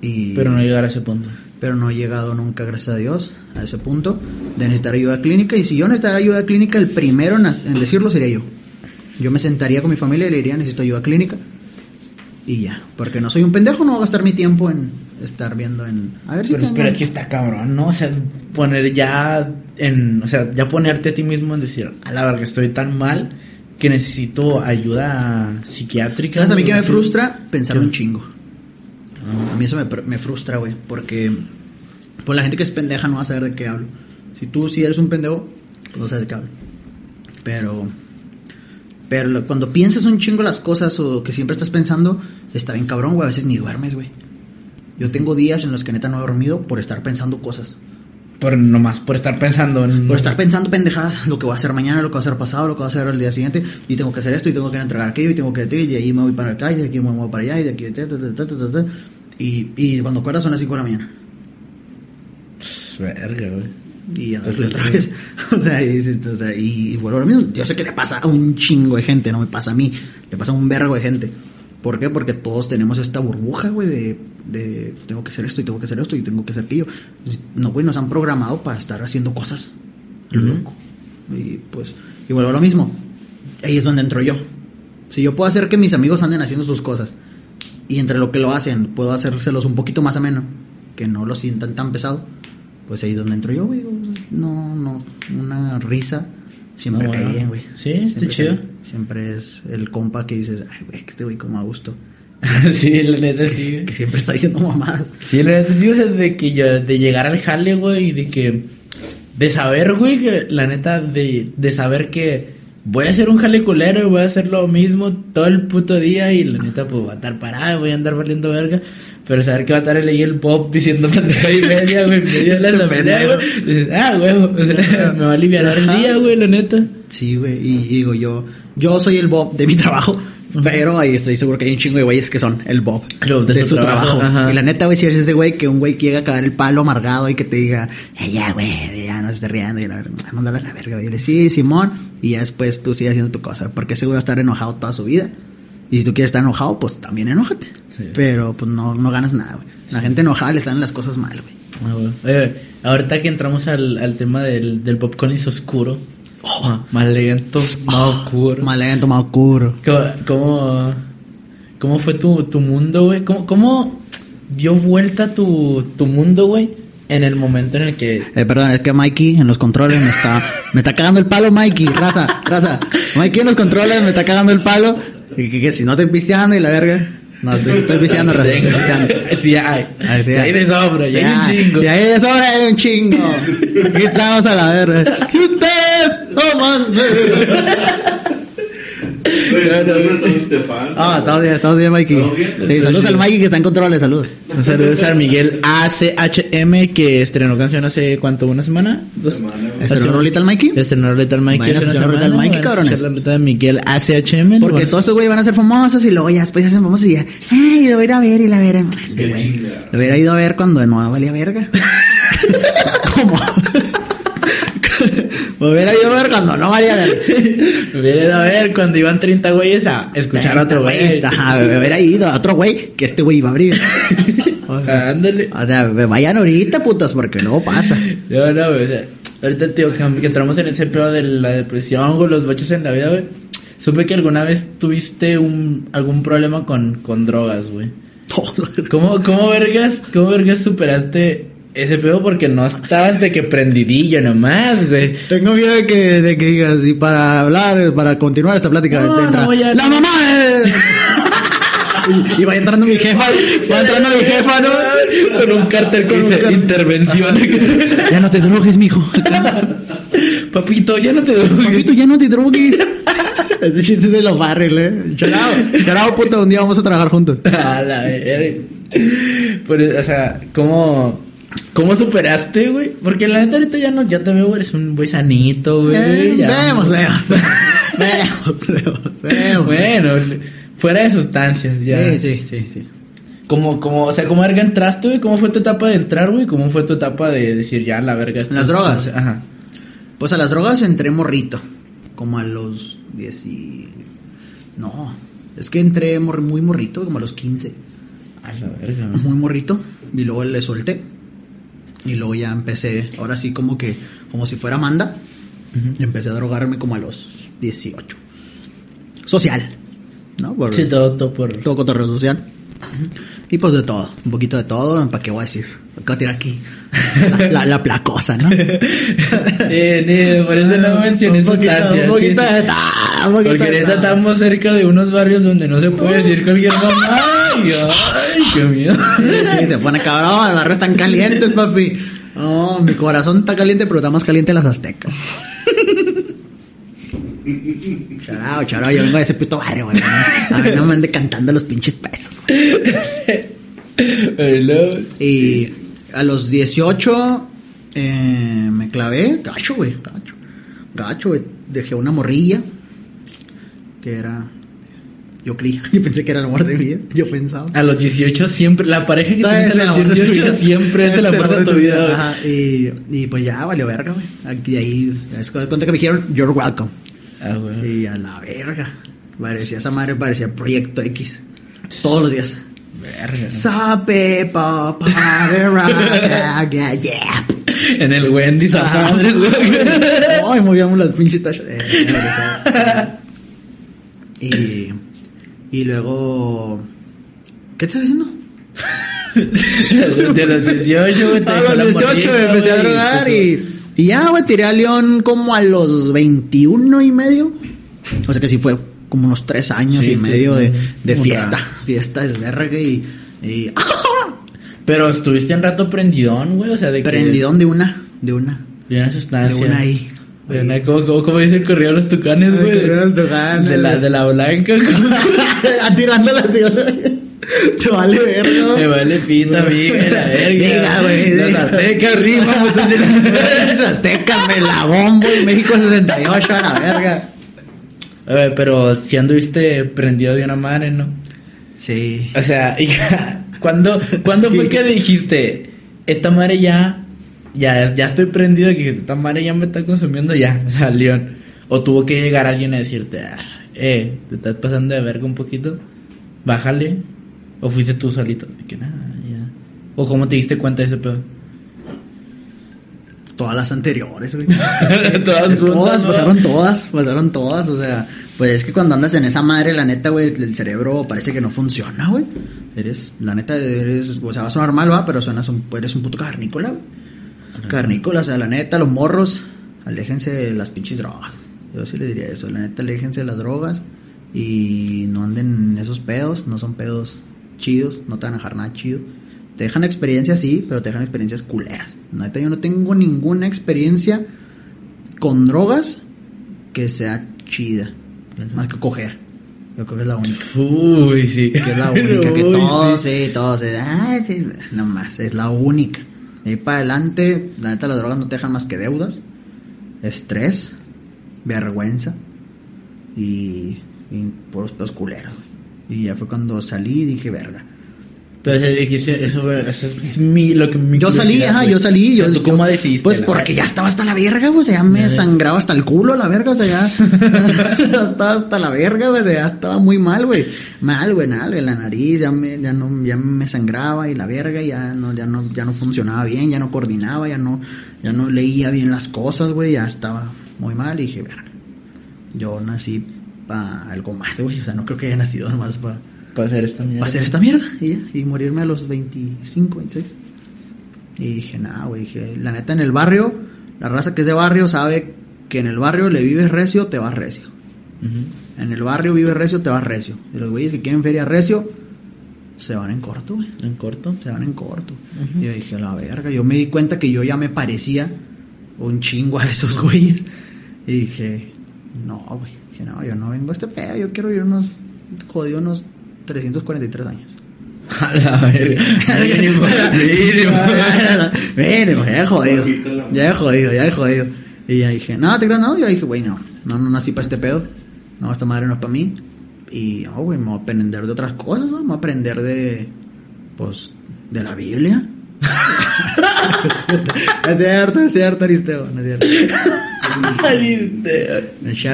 Y, Pero no llegar a ese punto. Pero no he llegado nunca, gracias a Dios, a ese punto de necesitar ayuda clínica. Y si yo necesitara ayuda clínica, el primero en, en decirlo sería yo. Yo me sentaría con mi familia y le diría, necesito ayuda clínica. Y ya, porque no soy un pendejo, no voy a gastar mi tiempo en estar viendo en... A ver si Pero, pero aquí está cabrón, ¿no? O sea, poner ya en. O sea, ya ponerte a ti mismo en decir, a la verga, estoy tan mal que necesito ayuda psiquiátrica. ¿Sabes a mí que me frustra? Pensar un chingo. A mí eso me, me frustra, güey, porque pues la gente que es pendeja no va a saber de qué hablo. Si tú sí eres un pendejo, pues no sabes de qué hablo. Pero pero cuando piensas un chingo las cosas o que siempre estás pensando, está bien cabrón, güey, a veces ni duermes, güey. Yo tengo días en los que neta no he dormido por estar pensando cosas. Por nomás, por estar pensando en. Por estar pensando pendejadas, lo que voy a hacer mañana, lo que va a hacer pasado, lo que va a hacer el día siguiente, y tengo que hacer esto, y tengo que entregar aquello, y tengo que y de ahí me voy para acá, y de aquí me voy para allá, y de aquí, ta, ta, ta, y, y cuando acuerdas son las 5 de la mañana. Pss, Verga, güey. Y a dormir otra vez. <laughs> O sea, y, o sea, y, y vuelvo a lo mismo. Yo sé que le pasa a un chingo de gente, no me pasa a mí, le pasa a un vergo de gente. ¿Por qué? Porque todos tenemos esta burbuja, güey, de, de tengo que hacer esto y tengo que hacer esto y tengo que hacer aquello. No, güey, nos han programado para estar haciendo cosas. lo Ujú. loco. Y pues, y vuelvo a lo mismo. Ahí es donde entro yo. Si yo puedo hacer que mis amigos anden haciendo sus cosas y entre lo que lo hacen puedo hacérselos un poquito más ameno, que no lo sientan tan pesado, pues ahí es donde entro yo, güey. No, no, una risa siempre No, cae bueno. bien, güey. Sí, está chido. cae- Siempre es el compa que dices, ay, güey, que este güey como a gusto. <laughs> sí, la neta sí. <laughs> Que siempre está diciendo mamadas. Sí, la neta sí, o sea, de que yo, de llegar al jale, güey, y de que, de saber, güey, que la neta, de, de saber que voy a hacer un jale culero y voy a hacer lo mismo todo el puto día y la neta, pues voy a estar parado, voy a andar valiendo verga. Pero saber que va a estar ahí el pop diciendo pendeja y media, güey, de la <laughs> asamblea, güey. Dices, ah, güey, o sea, me va a aliviar el día, güey, la neta. Sí, güey. Y, y digo, yo, yo soy el Bob de mi trabajo. Pero ahí estoy seguro que hay un chingo de güeyes que son el Bob Bob de, su, trabajo. Y la neta, güey, si eres ese güey que un güey llega a cagar el palo amargado y que te diga, eh, ya, güey, ya no se esté riendo. Y la verdad, mándale a la verga. güey. Y le sí, Simón. Y ya después tú sigues haciendo tu cosa. Porque ese güey va a estar enojado toda su vida. Y si tú quieres estar enojado, pues también enójate. Sí. Pero pues no, no ganas nada, güey. La gente enojada le salen las cosas mal, güey. Ah, güey. Oye, ahorita que entramos al, al tema del, del popcorn oscuro, oh, más lento, más oscuro. Mal lento, mal oscuro. ¿Cómo, cómo, cómo fue tu, tu mundo, güey? ¿Cómo, ¿Cómo dio vuelta tu, tu mundo, güey? En el momento en el que... Eh, perdón, es que Mikey en los controles me está, me está cagando el palo, Mikey, raza, raza. Mikey en los controles me está cagando el palo. Y que, que si no estoy pisteando y la verga. No, estoy, estoy estoy pisteando. <laughs> Sí, hay. Ah, sí, hay de sobra, ya hay un chingo. De sobra hay un chingo. Aquí estamos a la verga. <laughs> ustedes, oh, más. Ah, estamos bien, estamos bien, Mikey. Sí, saludos al Mikey que está en controles, saludos. Un saludo a Miguel ACHM que estrenó canción hace cuánto, una semana, dos. ¿Estrenó rolita al Mikey? Estrenó Little Mikey Vayan a hace una escuchar semana. Little Mikey, cabrones. la letra de Miguel ACHM. Porque todos estos güeyes van a ser famosos y luego ya después se hacen famosos y ya, ay, lo voy a ir a ver y la ver. Lo hubiera ido a ver cuando no valía verga. <laughs> ¿Cómo? Lo hubiera ido a ver cuando no valía verga. Me hubiera ido a ver cuando iban 30 güeyes a escuchar a otro güey. Me hubiera ido a otro güey que este güey iba a abrir. <laughs> O sea, Ándale. o sea, vayan ahorita, putas, porque luego pasa. No, no, güey, o sea, ahorita, tío, que, que entramos en ese pedo de la depresión, güey, los baches en la vida, güey. Supe que alguna vez tuviste un, algún problema con, con drogas, güey. <laughs> ¿Cómo, ¿Cómo vergas, cómo vergas superaste ese pedo? Porque no estabas de que prendidillo nomás, güey. Tengo miedo de que, de que digas, y para hablar, para continuar esta plática, No, entra, no, ya ¡La no. mamá! es-". <laughs> y, y va entrando mi jefa, va entrando mi jefa, ¿no? Con un cartel que Con un dice intervención. Ya no te drogues, mijo. <laughs> Papito, ya no te drogues. Papito, ya no te drogues. <laughs> Este chiste es de los barrios, ¿eh? Chorao, chorao, puto, un día vamos a trabajar juntos. A la verga. Pero, o sea, ¿cómo, cómo superaste, güey? Porque la neta ahorita ya no, ya te veo, güey, eres un güey sanito, güey. Eh, ya. vemos, vemos. <laughs> vemos, vemos, vemos. Bueno, fuera de sustancias, ya. Sí, sí, sí, sí. Como, como, o sea, ¿cómo verga entraste, güey? ¿Cómo fue tu etapa de entrar, güey? ¿Cómo fue tu etapa de decir ya la verga? esto- ¿En las drogas? Ajá. Pues a las drogas entré morrito. Como a los 10 y... No, es que entré mor- muy morrito, como a los 15. A la verga, güey. Muy morrito. Y luego le solté. Y luego ya empecé, ahora sí como que, como si fuera Amanda. Empecé a drogarme como a los 18. Social. ¿No? Por- Sí, todo, todo por... todo cotorreo social. Y pues de todo, un poquito de todo, ¿para qué voy a decir? ¿Para qué voy a tirar aquí? La, la, la placosa, ¿no? <laughs> Eh, ni- por eso no mencioné Un poquito- sustancias. Un poquito sí, sí. de ta- un poquito Porque de ahorita estamos cerca de unos barrios donde no se puede decir cualquier mamá. Ay, qué miedo. Sí, sí, se <laughs> pone cabrón, los barrios están calientes, papi. No, mi corazón está caliente, pero está más caliente las aztecas. <laughs> Charao, charao, yo vengo de ese puto barrio, güey. A ver, no me ande cantando los pinches pesos, Y a los 18 eh, me clavé, gacho, güey, gacho. Gacho, güey. Dejé una morrilla que era. Yo creía, <laughs> yo pensé que era el amor de mi vida. Yo pensaba. A los 18 siempre, la pareja que tienes a los amor de tu 18 vida. siempre es el amor de tu vida. Ajá, y, y pues ya valió verga, güey. Aquí de ahí, es cuenta que me dijeron, you're welcome. Ah, güey. Y a la verga. Parecía esa madre, parecía Proyecto X. Todos los días. Verga. Sape, papá, yeah. En el Wendy's a madres, güey. Ay, movíamos las pinches tachas. Eh, <laughs> y, y luego. ¿Qué estás haciendo? <laughs> De los 18, güey. A la los 18 me empecé a drogar y, y ya, güey, tiré a León como a los 21 y medio. O sea que sí fue como unos tres años Sí, y medio de, de fiesta. Fiesta es verga y, y <laughs> Pero estuviste un rato prendidón, güey, o sea, de que... prendidón de una, de una, De una de sustancia. una ahí. ¿Cómo, cómo, cómo dice el correo de los tucanes, El güey? correo de los tucanes, De la, güey. de la blanca. <laughs> Tirándola, tirándola. Te vale verga. Me vale pita, amiga, la <laughs> verga. Diga, güey, Los aztecas entonces- <laughs> Los aztecas, me la bombo y México 68 a la verga. Oye, pero si anduviste prendido de una madre, ¿no? Sí. O sea, hija, ¿cuándo, ¿cuándo Sí. fue que dijiste, esta madre ya, ya, ya estoy prendido, que esta madre ya me está consumiendo ya, <laughs> o sea, León? O tuvo que llegar alguien a decirte, ah, eh, te estás pasando de verga un poquito, bájale. O fuiste tú solito, que nada, ya. O cómo te diste cuenta de ese pedo. Todas las anteriores, güey. <laughs> Todas juntas, Todas, ¿no? pasaron todas, pasaron todas, o sea, pues es que cuando andas en esa madre, la neta, güey, el cerebro parece que no funciona, güey. Eres, la neta, eres, o sea, va a sonar mal, va, pero suenas un, eres un puto carnícola, güey. Carnícola, o sea, la neta, los morros, aléjense de las pinches drogas. Yo sí le diría eso, la neta, aléjense de las drogas y no anden en esos pedos, no son pedos chidos, no te van a dejar nada chido. Te dejan experiencias, sí, pero te dejan experiencias culeras. La Neta, yo no tengo ninguna experiencia con drogas que sea chida. Más que coger. Yo creo que es la única. Uy, sí. Que es la única. Que <laughs> todos, sí. sí, todos. eh, Ay, sí, no más, es la única. De ahí para adelante, la neta, las drogas no te dejan más que deudas, estrés, vergüenza y, y puros pedos culeros. Y ya fue cuando salí y dije, verga. Sea, dijiste, eso, es mi, lo que mi Yo salí, ajá, yo salí. O sea, yo, ¿Tú cómo decidiste? Pues porque ya estaba hasta la verga, güey. o sea, ya me Ya. sangraba hasta el culo, la verga. O sea, ya <laughs> <laughs> estaba hasta la verga, güey. o sea, Ya estaba muy mal, güey. Mal, güey, nada, güey. La nariz ya me, ya no, ya me sangraba y la verga ya no, ya no, ya no funcionaba bien, ya no coordinaba, ya no, ya no leía bien las cosas, güey. Ya estaba muy mal y dije, verga. Yo nací para algo más, güey. O sea, no creo que haya nacido nomás para Para hacer esta mierda. para hacer esta mierda y ya, y morirme a los 25, 26. Y dije, nah, güey, dije, la neta en el barrio, la raza que es de barrio sabe que en el barrio le vives recio, te vas recio. En el barrio vives recio, te vas recio. Y los güeyes que quieren feria recio, se van en corto, güey. En corto. Se van en corto. Y yo dije, la verga, yo me di cuenta que yo ya me parecía un chingo a esos <laughs> güeyes. Y dije, no, güey. Dije, no, yo no vengo a este pedo, yo quiero ir unos, jodido, unos 343 años. A la verga. Mínimo, <laughs> <laughs> ya he jodido. Ya he jodido, ya he jodido. Y ya dije, no, te creo, no. Yo dije, güey, no, no, no nací para este pedo. No, esta madre no es para mí. Y, no, güey, me voy a aprender de otras cosas, ¿no? Me voy a aprender de, pues, de la Biblia. <laughs> es cierto, es cierto, Aristeo, no es cierto.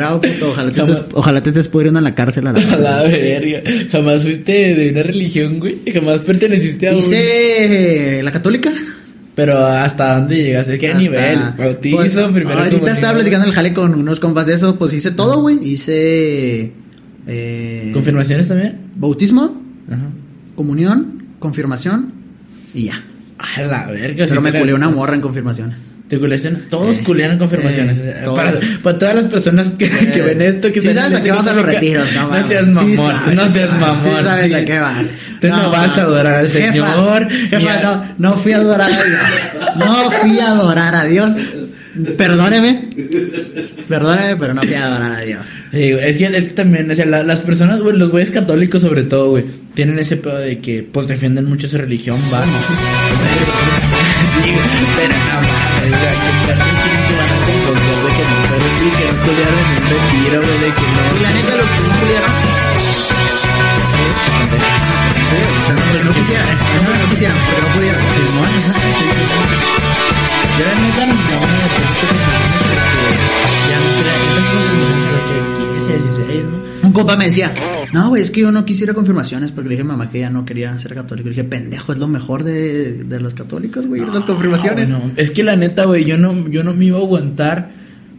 Out, puto. Ojalá te, Jamás- estés, ojalá te estés pudriendo en la cárcel a la A la verga. Jamás fuiste de una religión, güey. Jamás perteneciste a un... Hice la católica. Pero ¿hasta dónde llegaste? ¿Qué Hasta- nivel? Bautizo, pues, primero Ahorita comunión. estaba platicando el jale con unos compas de eso. Pues hice todo, güey. Hice. Eh, ¿Confirmaciones también? Bautismo, Ajá. comunión, confirmación y ya. A la verga. Pero sí me te una morra en confirmación. Te culean, todos Eh, culean confirmaciones. eh, Eh, para, para todas las personas que, que ven esto, que sí sabes a qué vas a los retiros, no No seas Sí mamón, sabes no a qué seas vas, mamón. Sí sabes sí. a qué vas. Tú no, vas a adorar al Jefa, Señor. Jefa, no, no fui a adorar a Dios. No fui a adorar a Dios. Perdóneme. Perdóneme, pero no fui a adorar a Dios. Sí, es que, es que también, o sea, la- las personas, güey, los güeyes católicos sobre todo, güey, tienen ese pedo de que, pues, defienden mucho su religión, va. sí, pero no y la neta, los que no pudieron. Pero no quisieran, no, no quisieran, porque compa me decía, no, güey, es que yo no quisiera confirmaciones porque le dije a mamá que ella no quería ser católico. Le dije, pendejo, es lo mejor de, de los católicos, güey, las confirmaciones. No, es que la neta, güey, yo no, yo no me iba a aguantar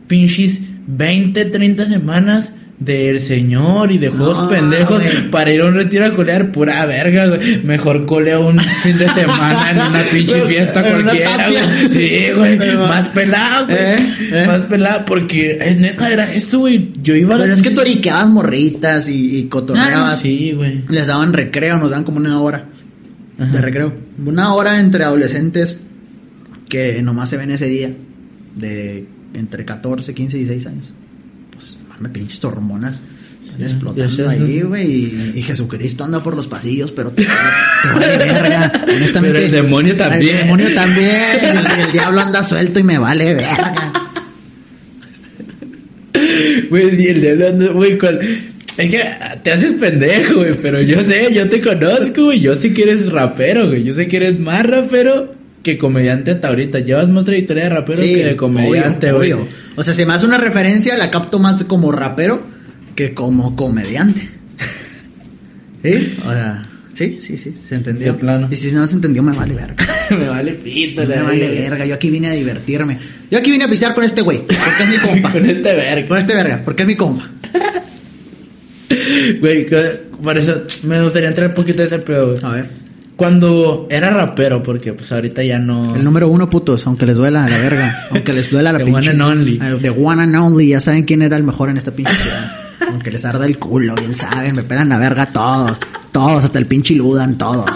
pinches 20, 30 semanas del señor y de juegos No, pendejos güey. para ir a un retiro a colear, pura verga, güey. Mejor colea un fin de semana en una pinche <laughs> fiesta cualquiera, güey. Sí, güey. Más pelado, güey. ¿Eh? ¿Eh? Más pelado, porque es neta, era esto, güey. Yo iba a Pero la es que toriqueabas morritas y, y Ah, cotorreabas. no, sí, güey. Les daban recreo, nos daban como una hora Ajá. de recreo. Una hora entre adolescentes que nomás se ven ese día. De entre 14, 15 y 16 años. Me pinches hormonas. Están Ya, explotando ahí, güey. Y, y Jesucristo anda por los pasillos, pero te, te vale verga. Honestamente. <laughs> Pero el demonio también. El demonio también. El, el diablo anda suelto y me vale verga. Güey, sí, el diablo anda, güey, cual... Es que te haces pendejo, güey, pero yo sé, yo te conozco, güey. Yo sé que eres rapero, güey. Yo sé que eres más rapero que comediante hasta ahorita. Llevas más trayectoria de rapero que de comediante, güey. O sea, si me hace una referencia, la capto más como rapero que como comediante. <laughs> ¿Sí? O sea, sí, sí, sí, se entendió. De plano. Y si no se entendió, me vale verga. <laughs> Me vale pito, me vale verga. Yo aquí vine a divertirme. Yo aquí vine a pistear con este güey, porque es mi <laughs> compa. Con este verga. con este verga, porque es mi compa. Güey, por eso me gustaría entrar un poquito de ese pedo, güey. A ver. Cuando era rapero, porque pues ahorita ya no... El número uno, putos, aunque les duela la verga. Aunque les duela la <laughs> The pinche. one and only. The one and only. Ya saben quién era el mejor en esta pinche ciudad. Aunque les arda el culo, bien saben. Me pelan la verga todos. Todos, hasta el pinche Ludan, todos.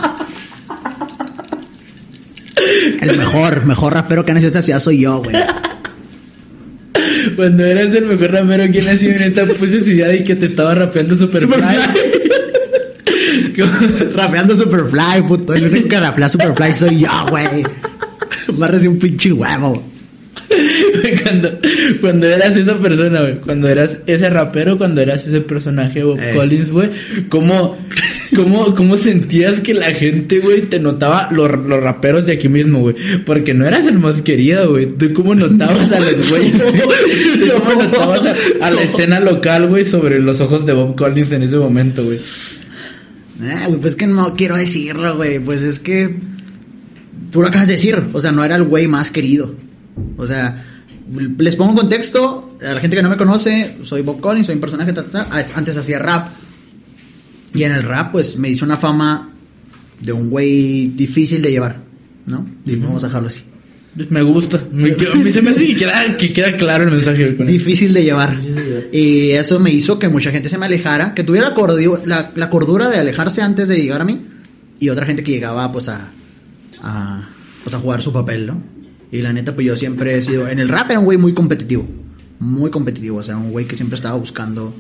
El mejor, mejor rapero que ha nacido en esta ciudad soy yo, güey. Cuando eras el mejor rapero, ¿quién ha sido en esta puta ciudad y que te estaba rapeando Superfly? <laughs> Rapeando Superfly, puto. El único que rapea Superfly soy yo, güey. <laughs> Recién un pinche huevo. <laughs> Cuando, cuando eras esa persona, güey. Cuando eras ese rapero, cuando eras ese personaje Bob Eh. Collins, güey. ¿Cómo, cómo, ¿Cómo sentías que la gente, güey, te notaba los, los raperos de aquí mismo, güey? Porque no eras el más querido, güey. ¿Tú cómo notabas a los güeyes? güey? ¿Tú ¿Cómo notabas a, a la escena local, güey, sobre los ojos de Bob Collins en ese momento, güey? Eh, güey, pues que no quiero decirlo, güey. Pues es que. Tú lo acabas de decir. O sea, no era el güey más querido. O sea, les pongo en contexto. A la gente que no me conoce, soy Bob Collins, soy un personaje. ta, ta, ta. Antes hacía rap. Y en el rap, pues me hizo una fama de un güey difícil de llevar. ¿No? Y vamos a dejarlo así. Me gusta. Me, a mí se me hace que queda, que queda claro el mensaje. Difícil de llevar. Y eso me hizo que mucha gente se me alejara, que tuviera la, la, la cordura de alejarse antes de llegar a mí. Y otra gente que llegaba pues a, a, pues, a jugar su papel, ¿no? Y la neta, pues yo siempre he sido... En el rap era un güey muy competitivo. Muy competitivo. O sea, un güey que siempre estaba buscando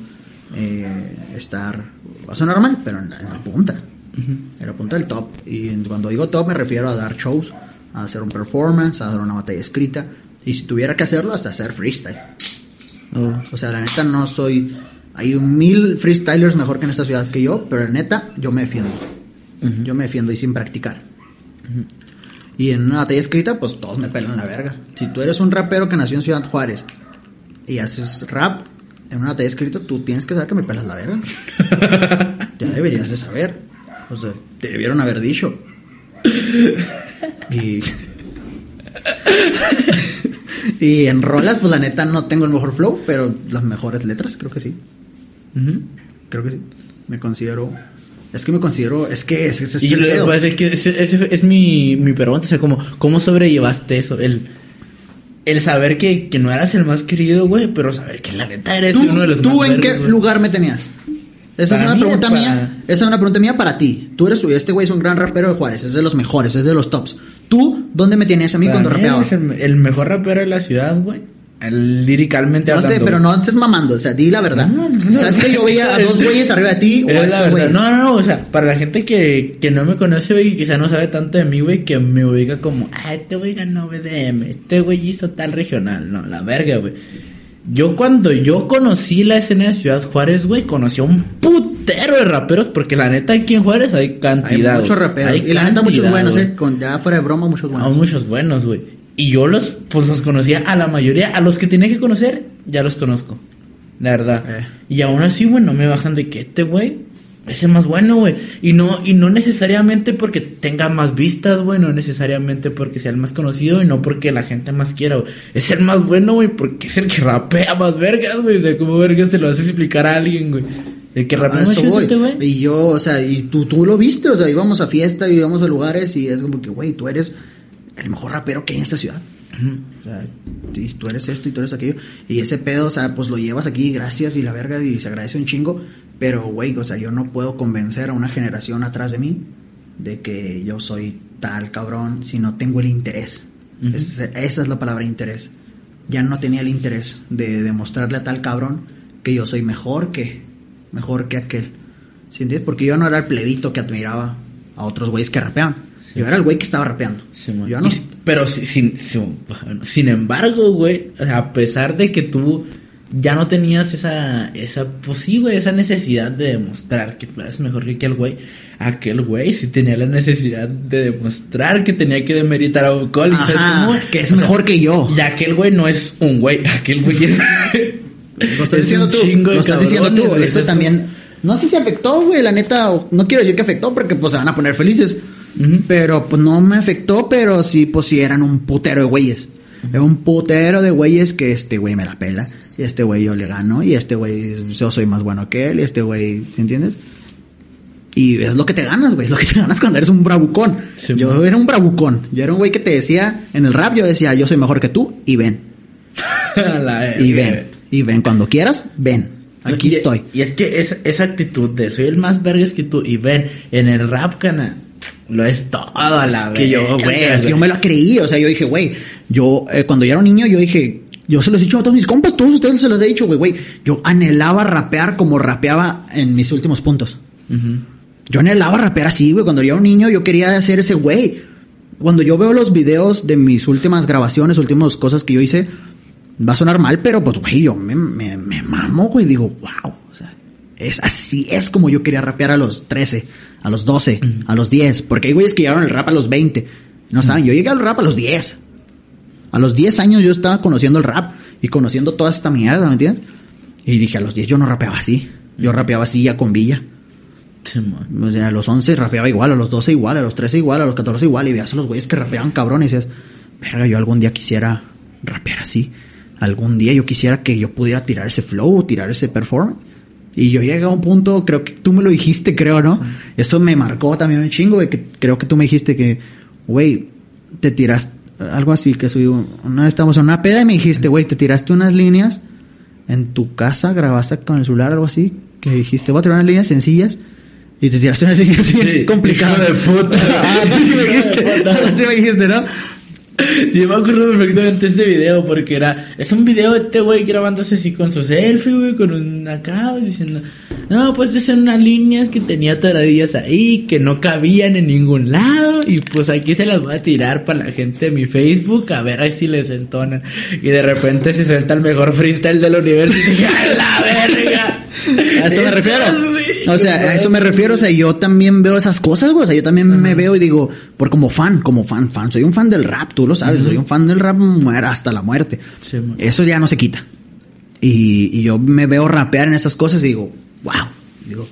eh, estar... O sea, normal, pero en, la- en la punta. En la punta del top. Y cuando digo top me refiero a dar shows, a hacer un performance, a dar una batalla escrita. Y si tuviera que hacerlo, hasta hacer freestyle. O sea, la neta no soy... Hay un mil freestylers mejor que en esta ciudad que yo, pero la neta yo me defiendo. Yo me defiendo y sin practicar. Y en una batalla escrita, pues todos me pelan la verga. Si tú eres un rapero que nació en Ciudad Juárez y haces rap en una batalla escrita, tú tienes que saber que me pelas la verga. <laughs> ya deberías de saber. O sea, te debieron haber dicho. <laughs> Y... <laughs> y en rolas, pues la neta no tengo el mejor flow, pero las mejores letras, creo que sí. Creo que sí. Me considero. Es que me considero. Es que es, es, es Y el que pedo. es que mi, mi pregunta, o sea, ¿cómo, cómo sobrellevaste eso? El, el saber que, que no eras el más querido, güey, pero saber que la neta eres ¿Tú, uno de los tú más en qué güey. lugar me tenías? Esa es una mí, pregunta para- mía. Esa es una pregunta mía para ti. Tú eres este güey es un gran rapero de Juárez, es de los mejores, es de los tops. ¿Tú dónde me tenías a mí Para cuando mí rapeaba? eres el, el mejor rapero de la ciudad, güey. Líricamente No sé, hablando. pero no estés mamando, o sea, di la verdad. No, no, ¿Sabes que yo veía a <laughs> dos güeyes arriba de ti o a este güey? No, no, no, o sea, para la gente que, que no me conoce, güey, que quizá no sabe tanto de mí, güey, que me ubica como, ah, este güey ganó BDM, este güey hizo tal regional. No, la verga, güey. Yo cuando yo conocí la escena de Ciudad Juárez, güey, conocí a un putero de raperos, porque la neta aquí en Juárez hay Hay cantidad. muchos güey. raperos. Hay y la neta, muchos buenos. ¿eh? Con, ya fuera de broma, muchos Hay buenos. muchos buenos, güey. Y yo los, pues los conocía a la mayoría, a los que tenía que conocer, ya los conozco. La verdad. Eh. Y aún así, güey, no me bajan de que este güey es el más bueno, güey. Y no, y no necesariamente porque tenga más vistas, güey. No necesariamente porque sea el más conocido y no porque la gente más quiera, güey. Es el más bueno, güey, porque es el que rapea más vergas, güey. O sea, ¿cómo vergas te lo a explicar a alguien, güey? El que rapea más este, güey. Y yo, o sea, y tú, tú lo viste, o sea, íbamos a fiesta, íbamos a lugares y es como que, güey, tú eres el mejor rapero que hay en esta ciudad. O sea, y tú eres esto y tú eres aquello. Y ese pedo, o sea, pues lo llevas aquí, gracias y la verga, y se agradece un chingo. Pero, güey, o sea, yo no puedo convencer a una generación atrás de mí de que yo soy tal cabrón si no tengo el interés. Es- esa es la palabra interés. Ya no tenía el interés de demostrarle a tal cabrón que yo soy mejor que, mejor que aquel. ¿Sí entiendes? Porque yo no era el plebito que admiraba a otros güeyes que rapeaban. Sí. Yo era el güey que estaba rapeando. Sí, man. yo no. Y- pero si- sin, sin, sin embargo, güey, a pesar de que tú ya no tenías esa, esa, pues sí, güey, esa necesidad de demostrar que tú eres mejor que aquel güey, aquel güey sí tenía la necesidad de demostrar que tenía que demeritar a Bob Collins, ¿sabes Ajá, cómo? que es O sea, mejor que yo. Y aquel güey no es un güey, <laughs> aquel güey es... Lo estás es diciendo tú. Lo estás diciendo tú. Eso es también. No sé si afectó, güey. La neta, no quiero decir que afectó porque pues se van a poner felices. Pero pues no me afectó, pero sí, pues sí eran un putero de güeyes. Era un putero de güeyes que este güey me la pela. Y este güey yo le gano. Y este güey yo soy más bueno que él. Y este güey, ¿sí entiendes? Y es lo que te ganas, güey. Es lo que te <laughs> ganas cuando eres un bravucón. Sí, yo man. era un bravucón. Yo era un güey que te decía, en el rap yo decía, yo soy mejor que tú y ven. <laughs> La Y ven. Y ven cuando quieras, ven. Aquí Y- estoy. Y es que es, esa actitud de soy el más vergas que tú. Y ven, en el rap, cana, lo es todo a la Es que yo, güey, es que yo me lo creí. O sea, yo dije, güey, yo, eh, cuando yo era un niño, yo dije, yo se los he dicho a todos mis compas, todos ustedes se los he dicho, güey, güey. Yo anhelaba rapear como rapeaba en mis últimos puntos. Yo anhelaba rapear así, güey. Cuando yo era un niño, yo quería ser ese güey. Cuando yo veo los videos de mis últimas grabaciones, últimas cosas que yo hice, va a sonar mal, pero pues, güey, yo me, me, me mamo, güey. Digo, wow. O sea, es así es como yo quería rapear a los 13, a los 12, a los 10. Porque hay güeyes que llegaron al rap a los 20. No saben, yo llegué al rap a los 10. A los 10 años yo estaba conociendo el rap y conociendo toda esta mierda, ¿me entiendes? Y dije, a los 10 yo no rapeaba así. Yo rapeaba así ya con Villa. Sí, man. O sea, a los 11 rapeaba igual, a los 12 igual, a los 13 igual, a los 14 igual. Y veías a los güeyes que rapeaban cabrón y dices, verga, yo algún día quisiera rapear así. Algún día yo quisiera que yo pudiera tirar ese flow, tirar ese performance. Y yo llegué a un punto, creo que tú me lo dijiste, creo, ¿no? Eso me marcó también un chingo, güey, que creo que tú me dijiste que, güey, te tiraste, algo así, que soy, una vez estábamos en una peda y me dijiste, güey, te tiraste unas líneas en tu casa, grabaste con el celular, algo así, que dijiste, voy a tirar unas líneas sencillas. Y te tiraste unas líneas así Sí, complicadas. de puta. <laughs> Ah, sí me dijiste. <laughs> Hijo de puta. Sí me dijiste, ¿no? <laughs> Sí, me acuerdo perfectamente este video porque era... Es un video de este güey grabándose así con su selfie, güey, con un acá, diciendo... No, pues esas son unas líneas que tenía toradillas ahí, que no cabían en ningún lado. Y pues aquí se las voy a tirar para la gente de mi Facebook a ver si les entonan. Y de repente se suelta el mejor freestyle del universo y dije, ¡a la verga! <laughs> A eso me Esas, refiero. O sea, a eso me refiero. O sea, yo también veo esas cosas, güey. O sea, yo también me veo y digo, por como fan, como fan, fan. Soy un fan del rap, tú lo sabes. Soy un fan del rap hasta la muerte. Sí. Eso ya no se quita. Y, y yo me veo rapear en esas cosas y digo, wow. Digo,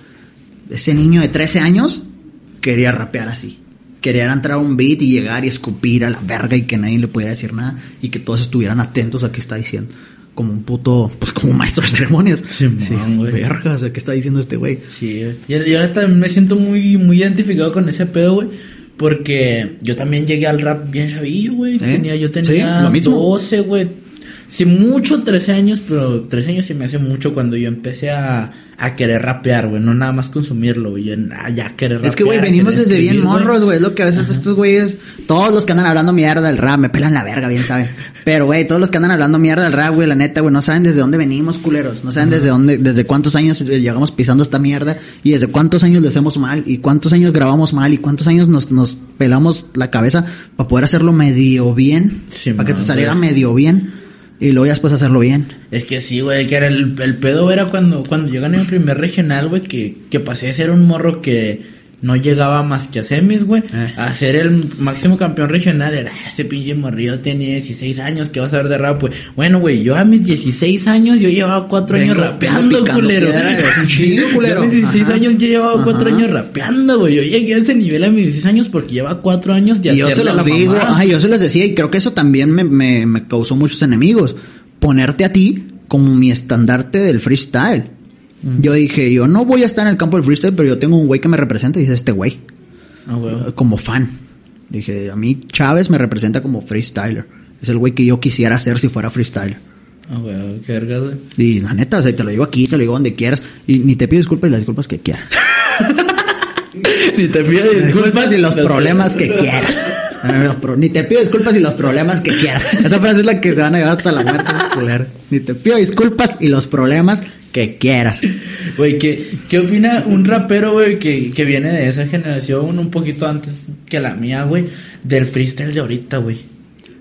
ese niño de 13 años quería rapear así. Quería entrar a un beat y llegar y escupir a la verga y que nadie le pudiera decir nada y que todos estuvieran atentos a qué está diciendo. Como un puto, pues como un maestro de ceremonias. Simón, güey. Verga, o sea, ¿qué está diciendo este güey? Sí, güey. yo, yo ahora también me siento muy, muy identificado con ese pedo, güey. Porque yo también llegué al rap bien chavillo, güey. Tenía, yo tenía Sí, lo mismo. 12, güey. Sí, mucho 13 años, pero 13 años se me hace mucho cuando yo empecé a, a querer rapear, güey. No nada más consumirlo, güey. yo, ah, ya querer rapear. Es que, güey, venimos desde bien escribir, güey. morros, güey. Es lo que a veces estos güeyes, todos los que andan hablando mierda del rap, me pelan la verga, bien saben. Pero, güey, todos los que andan hablando mierda del rap, güey, la neta, güey, no saben desde dónde venimos, culeros. No saben desde dónde, desde cuántos años llegamos pisando esta mierda y desde cuántos años lo hacemos mal y cuántos años grabamos mal y cuántos años nos, nos pelamos la cabeza para poder hacerlo medio bien. Sí, para que te saliera medio bien y luego ya después hacerlo bien. Es que sí, güey, que era el, el pedo era cuando, cuando yo gané mi primer regional, güey, que, que pasé a ser un morro que, no llegaba más que a semis, güey. Eh. A ser el máximo campeón regional. Era "Ah, ese pinche morrillo tenía 16 años, que vas a ver de rap, güey? Bueno, güey, yo a mis 16 años, yo llevaba 4 años rapeando, culero. <laughs> chingo, culero. Yo a mis 16 Ajá. años, yo llevaba 4 Ajá. años rapeando, güey. Yo llegué a ese nivel a mis 16 años porque llevaba 4 años de Y yo se los la digo, ajá, yo se los decía y creo que eso también me, me, me causó muchos enemigos. Ponerte a ti como mi estandarte del freestyle. Mm. Yo dije, yo no voy a estar en el campo del freestyle, pero yo tengo un güey que me representa y es este güey, güey. como fan. Dije, a mí Chávez me representa como freestyler. Es el güey que yo quisiera ser si fuera freestyler. Ah, güey, qué verga, güey. Y la neta, o sea, te lo digo aquí, te lo digo donde quieras. Y ni te pido disculpas y las disculpas que quieras. Ni te pido disculpas y los problemas que quieras. Ni te pido disculpas y los problemas que quieras. Esa frase es la que se van a llevar hasta la muerte. es. Ni te pido disculpas y los problemas que quieras. Güey, ¿qué, ¿qué opina un rapero, güey, que, que viene de esa generación un poquito antes que la mía, güey, del freestyle de ahorita, güey?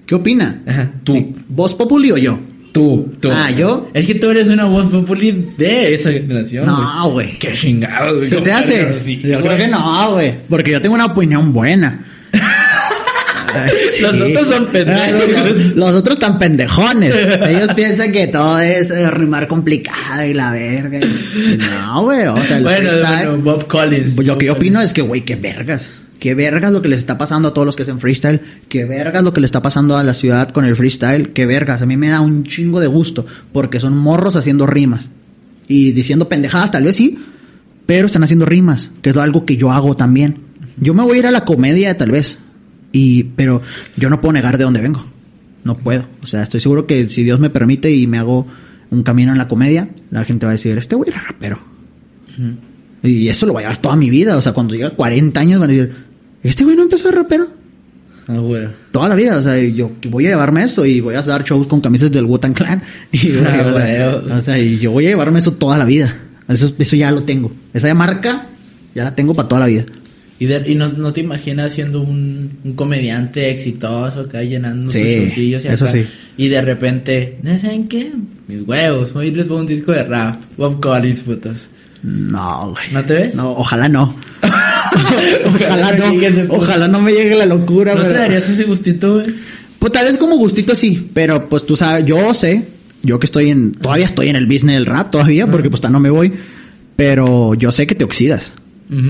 ¿Qué opina? Ajá, tú. ¿Vos Populi o yo? Tú, tú. Ah, ¿yo? Es que tú eres una voz populi de esa generación. No, güey. Qué chingado, güey. ¿Se te hace? Yo creo que no, güey. Porque yo tengo una opinión buena. Los otros son pendejos. Los, los otros tan pendejones. Ellos piensan que todo es eh, rimar complicado y la verga. Y No, güey. O sea, el Bueno, freestyle- bueno, Bob Collins. Bob que yo opino es que, güey, qué vergas. Qué vergas lo que les está pasando a todos los que hacen freestyle. Qué vergas lo que le está pasando a la ciudad con el freestyle. Qué vergas. A mí me da un chingo de gusto. Porque son morros haciendo rimas. Y diciendo pendejadas, tal vez sí. Pero están haciendo rimas. Que es algo que yo hago también. Yo me voy a ir a la comedia, tal vez. Y, pero yo no puedo negar de dónde vengo. No puedo. O sea, estoy seguro que si Dios me permite y me hago un camino en la comedia, la gente va a decir, este güey era rapero. Y eso lo voy a llevar toda mi vida. O sea, cuando llegue a 40 años van a decir, ¿este güey no empezó de rapero? Ah, güey. Toda la vida. O sea, yo voy a llevarme eso y voy a dar shows con camisas del Wu-Tang Clan. <laughs> Y, Ah, o, sea, güey. o sea, y yo voy a llevarme eso toda la vida. Eso, eso ya lo tengo. Esa marca ya la tengo para toda la vida. Y, de- y no, no te imaginas siendo un, un comediante exitoso acá llenando Sí, tus showcillos y eso acá, sí. Y de repente, ¿no saben qué? Mis huevos, hoy les pongo un disco de rap. Bob Collins, putas. No, güey. ¿No te ves? No, ojalá no. <laughs> ojalá Ojalá no. Ojalá no me llegue la locura, ¿No te darías ese gustito, güey? Pues tal vez como gustito sí, pero pues tú sabes, yo sé, yo que estoy en, todavía estoy en el business del rap todavía, porque pues no me voy, pero yo sé que te oxidas.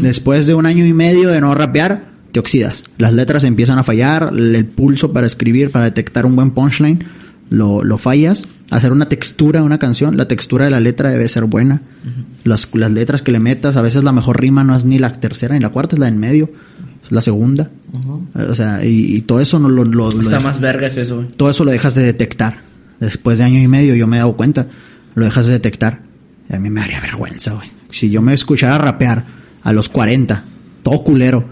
Después de un año y medio de no rapear, te oxidas. Las letras empiezan a fallar, el pulso para escribir, para detectar un buen punchline, lo, lo fallas. Hacer una textura a una canción, la textura de la letra debe ser buena. las, las letras que le metas, a veces la mejor rima no es ni la tercera ni la cuarta, es la en medio, la segunda. O sea, y, y todo eso no lo, lo- lo Está de- más vergas eso, güey. todo eso lo dejas de detectar. Después de año y medio yo me he dado cuenta, lo dejas de detectar. Y a mí me daría vergüenza, güey. Si yo me escuchara rapear a los 40, todo culero,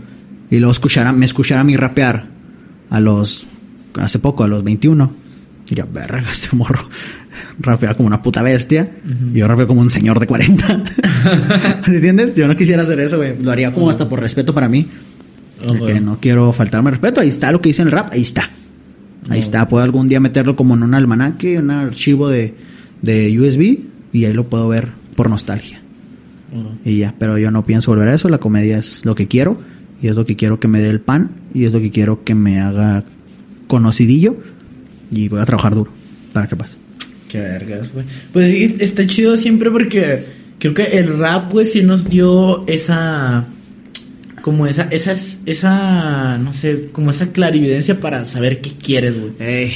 y luego escuchara, me escuchara a mí rapear a los, hace poco, a los 21, diría, verga, <laughs> este morro rapea como una puta bestia, y yo rapeo como un señor de 40. <laughs> ¿Sí ¿Entiendes? Yo no quisiera hacer eso, güey. Lo haría como hasta por respeto para mí. Oh, que no quiero faltarme respeto. Ahí está lo que dice en el rap, ahí está. Ahí No. está, puedo algún día meterlo como en un almanaque, un archivo de, de USB y ahí lo puedo ver por nostalgia. Y ya, pero yo no pienso volver a eso, la comedia es lo que quiero y es lo que quiero que me dé el pan y es lo que quiero que me haga conocidillo y voy a trabajar duro para que pase. Qué vergas, güey. Pues sí, está chido siempre porque creo que el rap, güey, sí nos dio esa. Como esa, esa, esa, no sé, como esa clarividencia para saber qué quieres, güey.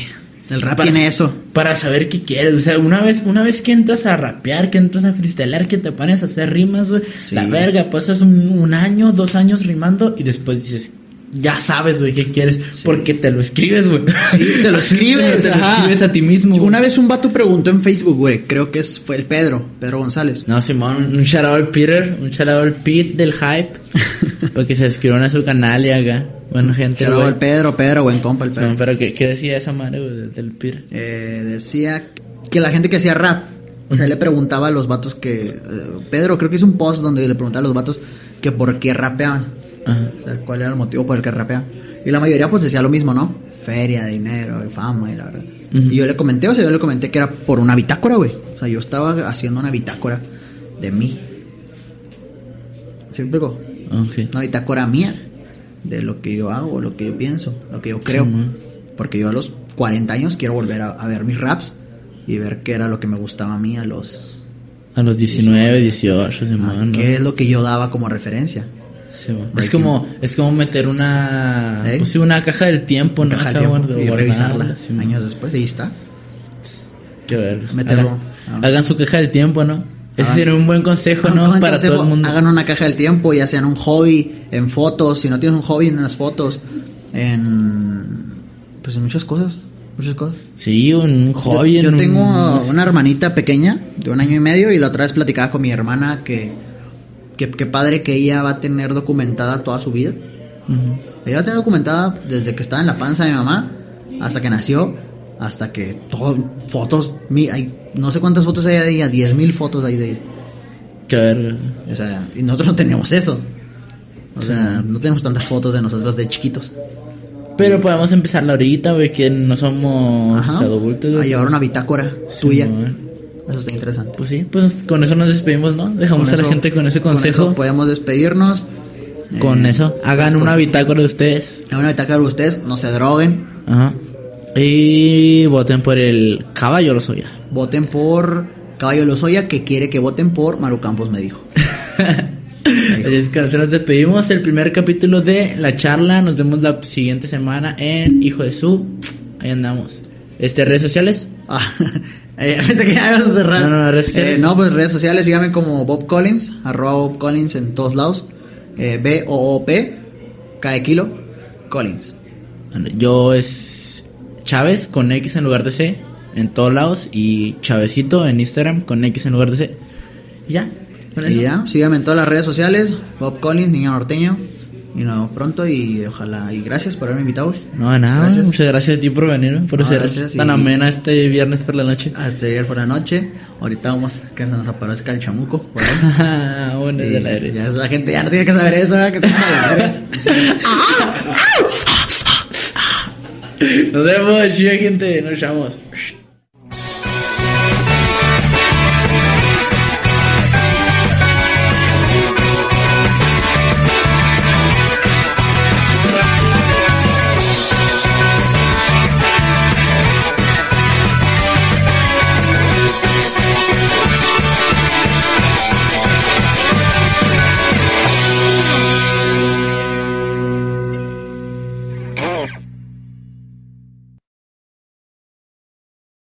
El rap Para- tiene eso. Para saber qué quieres, o sea, una vez, una vez que entras a rapear, que entras a freestylear, que te pones a hacer rimas, güey, Sí. la verga, pasas un, un año, dos años rimando y después dices, ya sabes, güey, qué quieres, porque te lo escribes, güey. Sí, te lo <laughs> escribes, te lo escribes a ti mismo. Una vez un vato preguntó en Facebook, güey, creo que es, fue el Pedro, Pedro González. No, Simón, un, un shout out al Peter, un shout out al Pete del hype, <laughs> porque se suscribieron a su canal y acá. Bueno, gente, Pero el Pedro, Pedro, buen compa el Pedro. Pero ¿qué, qué decía esa madre, güey, del- Peter? Eh, decía que la gente que hacía rap, o sea, le preguntaba a los vatos que... eh, Pedro creo que hizo un post donde le preguntaba a los vatos que por qué rapeaban. Ajá. O sea, cuál era el motivo por el que rapeaban. Y la mayoría pues decía lo mismo, ¿no? Feria, dinero, y fama y la verdad. Y yo le comenté, o sea, yo le comenté que era por una bitácora, güey. O sea, yo estaba haciendo una bitácora de mí. ¿Sí me explico? Ok. Una bitácora mía de lo que yo hago, lo que yo pienso, lo que yo creo. man. Porque yo a los 40 años quiero volver a, a ver mis raps y ver qué era lo que me gustaba a mí a los... A los 19, 18, Simón. a ¿no? qué es lo que yo daba como referencia. Breaking. Es como, es como meter una, ¿Eh? pues sí, una caja del tiempo, ¿no? Caja del tiempo y revisarla años después. Ahí está. Qué ver. Hagan, Ah. hagan su caja del tiempo, ¿no? Ese sería un buen consejo, ¿no? buen Para consejo, todo el mundo. Hagan una caja del tiempo, ya sea en un hobby, en fotos. Si no tienes un hobby, en las fotos. En. Pues en muchas cosas. Muchas cosas. Sí, un hobby. yo yo en un- tengo una hermanita pequeña de un año y medio y la otra vez platicaba con mi hermana que. Que, que padre que ella va a tener documentada toda su vida. Ella va a tener documentada desde que estaba en la panza de mi mamá hasta que nació, hasta que todo, fotos, mi, hay, no sé cuántas fotos hay de ella, 10 mil fotos hay de ella. Qué verga. O sea, y nosotros no tenemos eso. O sea, no tenemos tantas fotos de nosotros de chiquitos. Pero podemos empezarla ahorita, güey, que no somos Ajá. adultos. A llevar pues, una bitácora sí, tuya. Eso está interesante. Pues sí, pues con eso nos despedimos, ¿no? Dejamos Con a la eso- gente con ese Con consejo. eso podemos despedirnos. Con Eh, eso. Hagan pues, una con- bitácora de ustedes. Hagan una bitácora de ustedes, no se droguen. Ajá. Y voten por el caballo Lozoya. Voten por Caballo Lozoya, que quiere que voten por Maru Campos, me dijo. <laughs> Así es que nos despedimos el primer capítulo de la charla. Nos vemos la siguiente semana en Hijo de Su. Ahí andamos. Este, redes sociales. Ah, <laughs> eh, <laughs> pensé que ya ibas a cerrar. No, no, no, redes sociales. Eh, no, pues redes sociales, síganme como Bob Collins, arroba Bob Collins en todos lados. Eh, B-O-O-P, de kilo, Collins. Yo es Chávez con X en lugar de C en todos lados. Y Chavecito en Instagram con X en lugar de C. Y ya. Y ya, síganme en todas las redes sociales, Bob Collins, niño norteño. Y nos vemos pronto y ojalá, y gracias por haberme invitado, güey. No, de nada. Gracias. Muchas gracias a ti por venir, por No, ser tan y- amena este viernes por la noche. Hasta ayer por la noche, ahorita vamos, que se nos aparezca el chamuco, ahí. <laughs> bueno, es del aire. ya la gente ya no tiene que saber eso, ¿verdad? Que se <laughs> <laughs> van a la verga. Nos vemos, chida gente. Nos vemos.